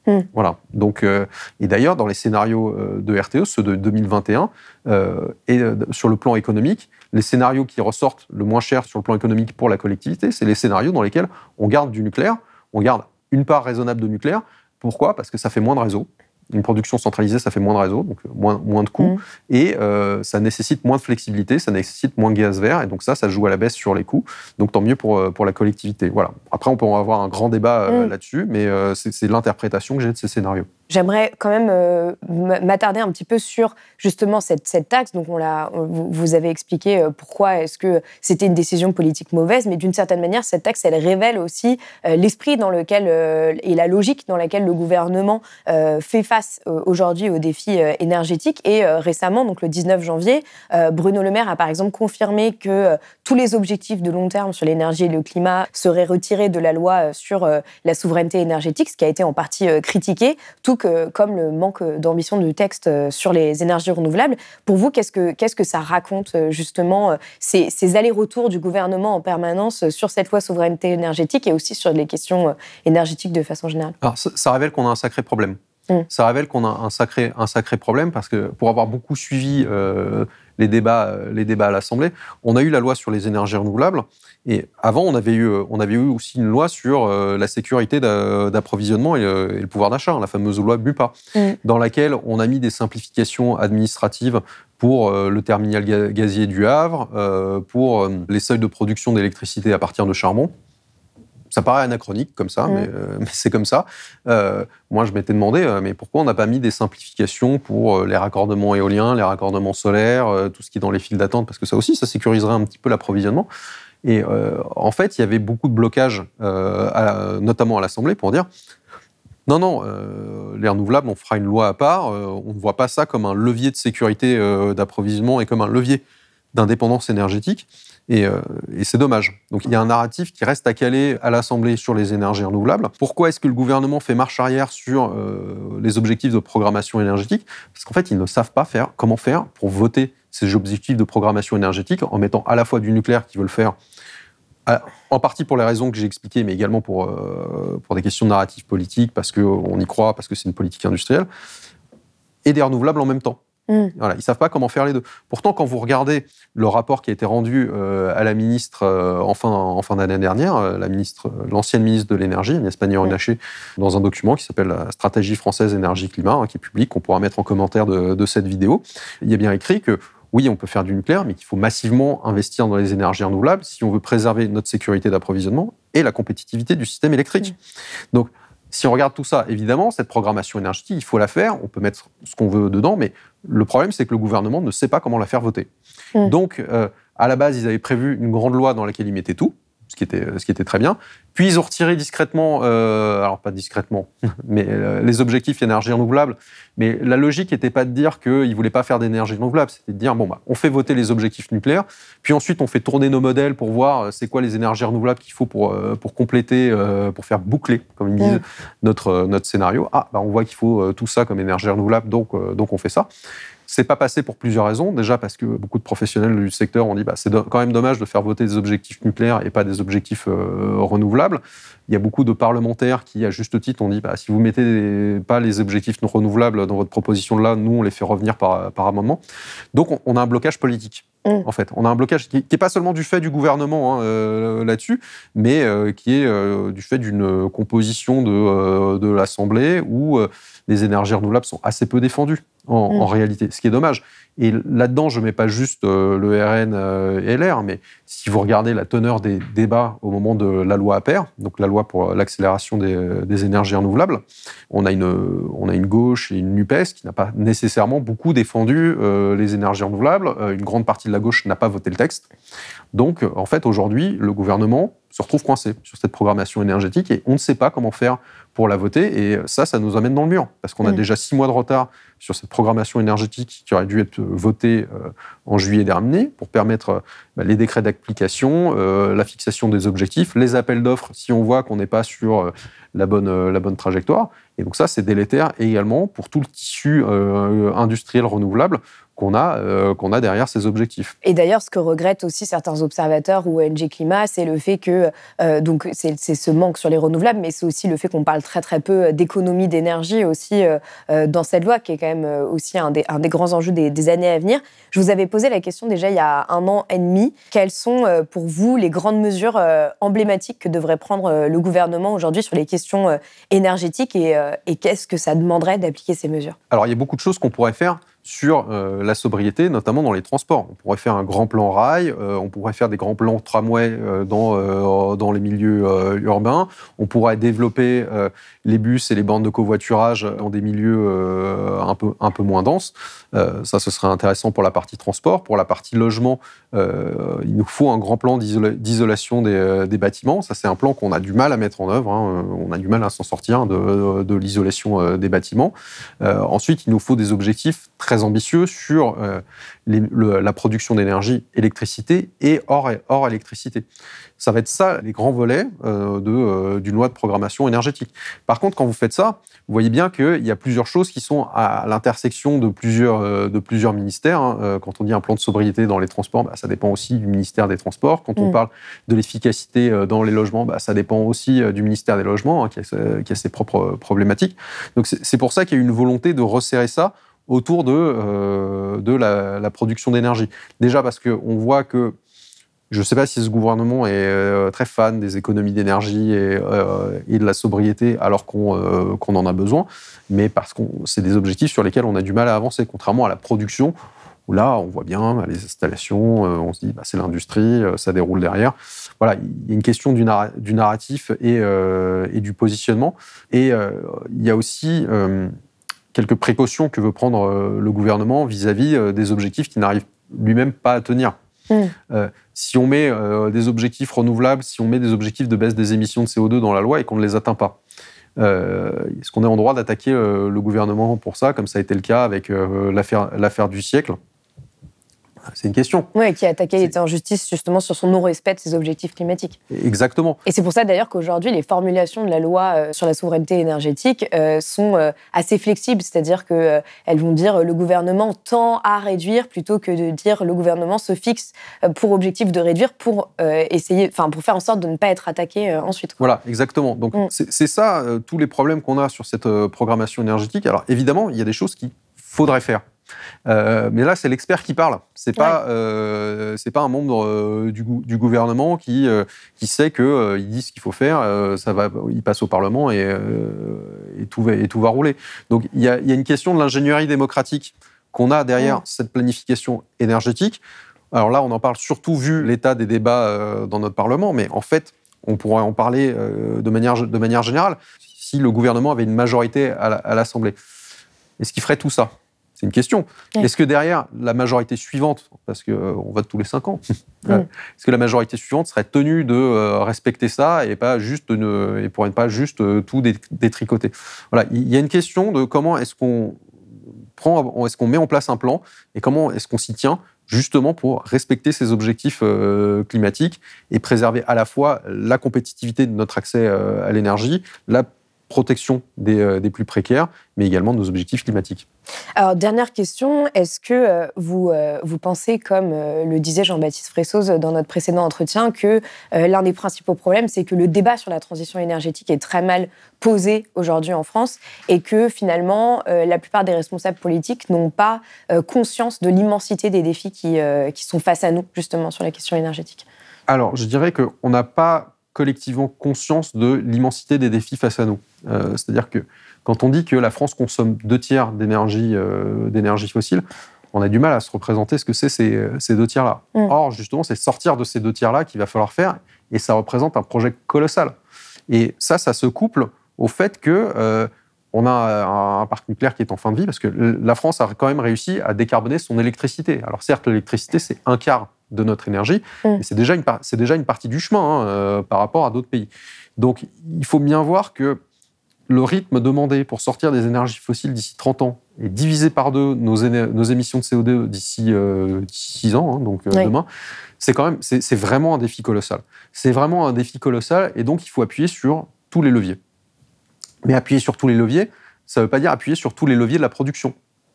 Mm. Voilà. Donc, euh, et d'ailleurs, dans les scénarios euh, de RTE, ceux de 2021, euh, et euh, sur le plan économique, les scénarios qui ressortent le moins cher sur le plan économique pour la collectivité, c'est les scénarios dans lesquels on garde du nucléaire, on garde une part raisonnable de nucléaire. Pourquoi? Parce que ça fait moins de réseaux. Une production centralisée, ça fait moins de réseaux, donc euh, moins, moins de coûts. Mm. Et euh, ça nécessite moins de flexibilité, ça nécessite moins de gaz vert. Et donc ça, ça joue à la baisse sur les coûts. Donc tant mieux pour, euh, pour la collectivité. Voilà. Après, on peut en avoir un grand débat Mm. là-dessus, mais euh, c'est c'est l'interprétation que j'ai de ces scénarios. J'aimerais quand même euh, m'attarder un petit peu sur justement cette, cette taxe. Donc, on l'a, on- vous, avez expliqué pourquoi est-ce que c'était une décision politique mauvaise, mais d'une certaine manière, cette taxe, elle révèle aussi l'esprit dans lequel et la logique dans laquelle le gouvernement fait face euh, aujourd'hui aux défis euh, énergétiques. Et euh, récemment, donc le 19 janvier, Bruno Le Maire a par exemple confirmé que tous les objectifs de long terme sur l'énergie et le climat seraient retirés de la loi sur la souveraineté énergétique, ce qui a été en partie critiqué, tout comme le manque d'ambition du texte sur les énergies renouvelables. Pour vous, qu'est-ce que, ça raconte justement ces, allers-retours du gouvernement en permanence sur cette loi souveraineté énergétique et aussi sur les questions énergétiques de façon générale? Alors, ça révèle qu'on a un sacré problème. Mm. Ça révèle qu'on a un sacré, un sacré problème parce que pour avoir beaucoup suivi euh, les débats, euh, les débats à l'Assemblée, on a eu la loi sur les énergies renouvelables et avant on avait eu, euh, on avait eu aussi une loi sur la sécurité d'a- d'approvisionnement et, le- et le pouvoir d'achat, hein, la fameuse loi BUPA, Mm. dans laquelle on a mis des simplifications administratives pour le terminal ga- gazier du Havre, pour les seuils de production d'électricité à partir de charbon. Ça paraît anachronique comme ça, Mm. mais, euh, mais c'est comme ça. Euh, moi, je m'étais demandé, euh, mais pourquoi on n'a pas mis des simplifications pour euh, les raccordements éoliens, les raccordements solaires, euh, tout ce qui est dans les files d'attente, parce que ça aussi, ça sécuriserait un petit peu l'approvisionnement. Et euh, en fait, il y avait beaucoup de blocages, euh, à- notamment à l'Assemblée, pour dire non, non, euh, les renouvelables, on fera une loi à part. euh, on ne voit pas ça comme un levier de sécurité euh, d'approvisionnement et comme un levier d'indépendance énergétique. Et, euh, et c'est dommage. Donc il y a un narratif qui reste à caler à l'Assemblée sur les énergies renouvelables. Pourquoi est-ce que le gouvernement fait marche arrière sur euh, les objectifs de programmation énergétique? Parce qu'en fait, ils ne savent pas faire comment faire pour voter ces objectifs de programmation énergétique en mettant à la fois du nucléaire qui veut le faire en partie pour les raisons que j'ai expliquées, mais également pour, euh, pour des questions de narratif politique, parce qu'on y croit, parce que c'est une politique industrielle, et des renouvelables en même temps. Mm. Voilà, ils ne savent pas comment faire les deux. Pourtant, quand vous regardez le rapport qui a été rendu euh, à la ministre euh, en fin, en fin d'année dernière, euh, la ministre, l'ancienne ministre de l'énergie, Agnès Pannier-Runacher, dans un document qui s'appelle la stratégie française énergie-climat, hein, qui est public, qu'on pourra mettre en commentaire de, de cette vidéo, il y a bien écrit que oui, on peut faire du nucléaire, mais qu'il faut massivement investir dans les énergies renouvelables si on veut préserver notre sécurité d'approvisionnement et la compétitivité du système électrique. Donc, si on regarde tout ça, évidemment, cette programmation énergétique, il faut la faire, on peut mettre ce qu'on veut dedans, mais le problème, c'est que le gouvernement ne sait pas comment la faire voter. Mm. Donc, euh, à la base, ils avaient prévu une grande loi dans laquelle ils mettaient tout, ce qui était, ce qui était très bien. Puis, ils ont retiré discrètement, euh, alors pas discrètement, mais euh, les objectifs énergie renouvelable. Mais la logique n'était pas de dire qu'ils ne voulaient pas faire d'énergie renouvelable, c'était de dire, bon, bah, on fait voter les objectifs nucléaires, puis ensuite, on fait tourner nos modèles pour voir euh, c'est quoi les énergies renouvelables qu'il faut pour, pour compléter, pour faire boucler, comme ils disent, notre, notre scénario. Ah, bah, on voit qu'il faut tout ça comme énergie renouvelable, donc, donc on fait ça. C'est pas passé pour plusieurs raisons. Déjà parce que beaucoup de professionnels du secteur ont dit bah, c'est quand même dommage de faire voter des objectifs nucléaires et pas des objectifs euh, renouvelables. Il y a beaucoup de parlementaires qui, à juste titre, ont dit bah, si vous mettez pas les objectifs non renouvelables dans votre proposition là, nous on les fait revenir par, par amendement. Donc on, a un blocage politique. Mm. En fait, on a un blocage qui n'est pas seulement du fait du gouvernement hein, euh, là-dessus, mais euh, qui est du fait d'une composition de, de l'Assemblée où les énergies renouvelables sont assez peu défendues en, mm. réalité, ce qui est dommage. Et là-dedans, je ne mets pas juste euh, le RN euh, et LR, mais si vous regardez la teneur des débats au moment de la loi APER, donc la loi pour l'accélération des, énergies renouvelables, on a, une, on a une gauche et une NUPES qui n'a pas nécessairement beaucoup défendu euh, les énergies renouvelables. une grande partie de la gauche n'a pas voté le texte. Donc, en fait, aujourd'hui, le gouvernement se retrouve coincé sur cette programmation énergétique et on ne sait pas comment faire pour la voter. Et ça, ça nous amène dans le mur parce qu'on a déjà six mois de retard sur cette programmation énergétique qui aurait dû être votée euh, en juillet dernier pour permettre euh, bah, les décrets d'application, euh, la fixation des objectifs, les appels d'offres si on voit qu'on n'est pas sur la bonne, la bonne trajectoire. Et donc ça, c'est délétère également pour tout le tissu industriel renouvelable qu'on a, euh, qu'on a derrière ces objectifs. Et d'ailleurs, ce que regrettent aussi certains observateurs ou ONG Climat, c'est le fait que, euh, donc c'est ce manque sur les renouvelables, mais c'est aussi le fait qu'on parle très très peu d'économie d'énergie aussi euh, dans cette loi, qui est quand même aussi un des, un des grands enjeux des, des, années à venir. Je vous avais posé la question déjà il y a un an et demi. Quelles sont pour vous les grandes mesures emblématiques que devrait prendre le gouvernement aujourd'hui sur les questions énergétiques et, et qu'est-ce que ça demanderait d'appliquer ces mesures? Alors il y a beaucoup de choses qu'on pourrait faire sur euh, la sobriété, notamment dans les transports. On pourrait faire un grand plan rail, euh, on pourrait faire des grands plans tramway euh, dans, dans les milieux urbains, on pourrait développer les bus et les bandes de covoiturage dans des milieux un, peu, un peu moins denses. ça, ce serait intéressant pour la partie transport. Pour la partie logement, il nous faut un grand plan d'isolation des, des, bâtiments. Ça, c'est un plan qu'on a du mal à mettre en œuvre. Hein. On a du mal à s'en sortir de, de l'isolation des bâtiments. ensuite, il nous faut des objectifs très ambitieux sur euh, la production d'énergie, électricité et hors, hors électricité. Ça va être ça les grands volets euh, euh, d'une loi de programmation énergétique. Par contre, quand vous faites ça, vous voyez bien qu'il y a plusieurs choses qui sont à l'intersection de plusieurs, de plusieurs ministères. Hein. Quand on dit un plan de sobriété dans les transports, bah, ça dépend aussi du ministère des Transports. Quand on mm. parle de l'efficacité dans les logements, bah, ça dépend aussi du ministère des Logements, hein, qui, a, qui, a, ses propres problématiques. Donc c'est pour ça qu'il y a une volonté de resserrer ça autour de, euh, de la, production d'énergie. Déjà parce qu'on voit que, je ne sais pas si ce gouvernement est euh, très fan des économies d'énergie et, euh, et, de la sobriété alors qu'on qu'on en a besoin, mais parce que c'est des objectifs sur lesquels on a du mal à avancer, contrairement à la production, où là, on voit bien les installations, on se dit, bah, c'est l'industrie, ça déroule derrière. Voilà, il y a une question du, du narratif et, et, du positionnement. Et il y a aussi quelques précautions que veut prendre euh, le gouvernement vis-à-vis euh, des objectifs qu'il n'arrive lui-même pas à tenir. Mm. Euh, si on met des objectifs renouvelables, si on met des objectifs de baisse des émissions de CO2 dans la loi et qu'on ne les atteint pas, est-ce qu'on est en droit d'attaquer le gouvernement pour ça, comme ça a été le cas avec l'affaire du siècle? C'est une question. Oui, qui a attaqué l'État en justice justement sur son non-respect de ses objectifs climatiques. Exactement. Et c'est pour ça d'ailleurs qu'aujourd'hui, les formulations de la loi euh, sur la souveraineté énergétique euh, sont euh, assez flexibles, c'est-à-dire qu'elles vont dire le gouvernement tend à réduire plutôt que de dire le gouvernement se fixe pour objectif de réduire pour essayer, enfin pour faire en sorte de ne pas être attaqué ensuite. Voilà, exactement. Donc mm. c'est ça tous les problèmes qu'on a sur cette programmation énergétique. Alors évidemment, il y a des choses qu'il faudrait faire. Euh, mais là, c'est l'expert qui parle. C'est pas, euh, c'est pas un membre euh, du, du, gouvernement qui, qui sait que il dit ce qu'il faut faire. ça va, il passe au Parlement et, et, tout va, et tout va rouler. Donc, il y a, y a, une question de l'ingénierie démocratique qu'on a derrière cette planification énergétique. Alors là, on en parle surtout vu l'état des débats dans notre Parlement, mais en fait, on pourrait en parler de manière, de manière générale si le gouvernement avait une majorité à l'Assemblée. Est-ce qu'il ferait tout ça c'est une question. Est-ce que derrière, la majorité suivante, parce qu'on euh, on vote tous les cinq ans, mm. est-ce que la majorité suivante serait tenue de euh, respecter ça et, pas juste ne, et pourrait pas juste euh, tout détricoter? Voilà, il y a une question de comment est-ce qu'on prend, est-ce qu'on met en place un plan et comment est-ce qu'on s'y tient justement pour respecter ces objectifs climatiques et préserver à la fois la compétitivité de notre accès à l'énergie, la protection des, des plus précaires, mais également de nos objectifs climatiques. Alors, dernière question, est-ce que euh, vous, euh, vous pensez, comme euh, le disait Jean-Baptiste Fressoz dans notre précédent entretien, que l'un des principaux problèmes, c'est que le débat sur la transition énergétique est très mal posé aujourd'hui en France et que finalement, la plupart des responsables politiques n'ont pas conscience de l'immensité des défis qui, qui sont face à nous, justement, sur la question énergétique? Alors, je dirais qu'on n'a pas collectivement conscience de l'immensité des défis face à nous. C'est-à-dire que quand on dit que la France consomme deux tiers d'énergie euh, d'énergie fossile, on a du mal à se représenter ce que c'est ces, deux tiers-là. Mm. Or, justement, c'est sortir de ces deux tiers-là qu'il va falloir faire, et ça représente un projet colossal. Et ça, ça se couple au fait que euh, on a un, parc nucléaire qui est en fin de vie, parce que la France a quand même réussi à décarboner son électricité. Alors certes, l'électricité, c'est un quart de notre énergie, mm. c'est déjà, une, déjà une partie du chemin hein, euh, par rapport à d'autres pays. Donc, il faut bien voir que le rythme demandé pour sortir des énergies fossiles d'ici 30 ans est divisé par deux nos, émissions de CO2 d'ici 6 ans, hein, donc euh, demain, c'est quand même, c'est vraiment un défi colossal. C'est vraiment un défi colossal et donc il faut appuyer sur tous les leviers. Mais appuyer sur tous les leviers, ça ne veut pas dire appuyer sur tous les leviers de la production.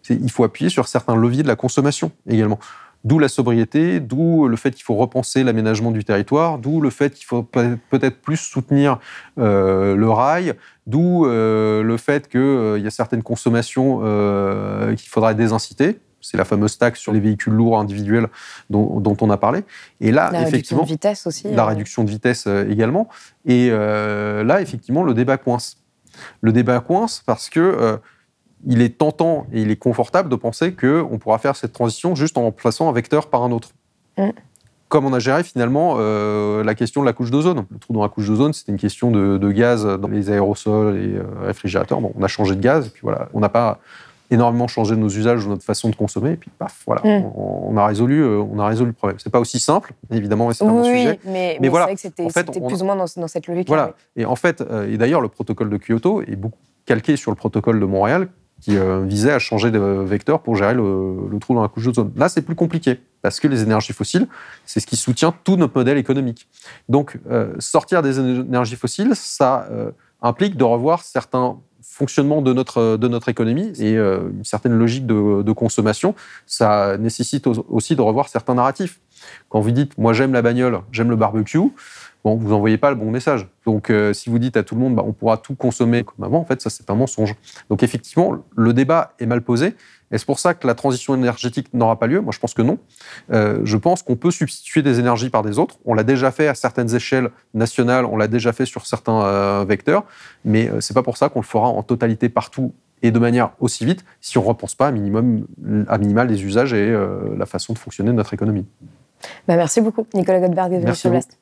Il faut appuyer sur certains leviers de la consommation également. D'où la sobriété, d'où le fait qu'il faut repenser l'aménagement du territoire, d'où le fait qu'il faut peut-être plus soutenir euh, le rail, d'où euh, le fait qu'il euh, y a certaines consommations qu'il faudrait désinciter. C'est la fameuse taxe sur les véhicules lourds individuels dont, on a parlé. Et là, la effectivement, réduction de vitesse aussi. La réduction de vitesse également. Et là, effectivement, le débat coince. Le débat coince parce que il est tentant et il est confortable de penser qu'on pourra faire cette transition juste en remplaçant un vecteur par un autre. Mm. Comme on a géré finalement euh, la question de la couche d'ozone. Le trou dans la couche d'ozone, c'était une question de, gaz dans les aérosols et euh, réfrigérateurs. Bon, on a changé de gaz, et puis voilà, on n'a pas énormément changé nos usages ou notre façon de consommer, et puis paf, voilà, mm. on, a résolu, euh, on a résolu le problème. C'est pas aussi simple, évidemment, c'est un bon sujet. Mais, mais, voilà, c'est vrai que c'était plus ou moins dans, cette logique. Voilà. Et en fait, et d'ailleurs, le protocole de Kyoto est beaucoup calqué sur le protocole de Montréal, qui euh, visait à changer de vecteur pour gérer le, trou dans la couche d'ozone. Là, c'est plus compliqué, parce que les énergies fossiles, c'est ce qui soutient tout notre modèle économique. Donc, euh, sortir des énergies fossiles, ça euh, implique de revoir certains fonctionnements de notre, de notre économie et une certaine logique de, de, consommation. Ça nécessite aussi de revoir certains narratifs. Quand vous dites, moi j'aime la bagnole, j'aime le barbecue, bon, vous n'envoyez pas le bon message. Donc, euh, si vous dites à tout le monde, bah, on pourra tout consommer comme avant, en fait, ça, c'est un mensonge. Donc, effectivement, le débat est mal posé. Et c'est pour ça que la transition énergétique n'aura pas lieu Moi, je pense que non. Euh, je pense qu'on peut substituer des énergies par des autres. On l'a déjà fait à certaines échelles nationales, on l'a déjà fait sur certains euh, vecteurs, mais c'est pas pour ça qu'on le fera en totalité partout et de manière aussi vite si on ne repense pas à minimum, à minima les usages et la façon de fonctionner de notre économie. Bah, merci beaucoup, Nicolas Godberg, de sur Blast.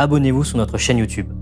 abonnez-vous sur notre chaîne YouTube.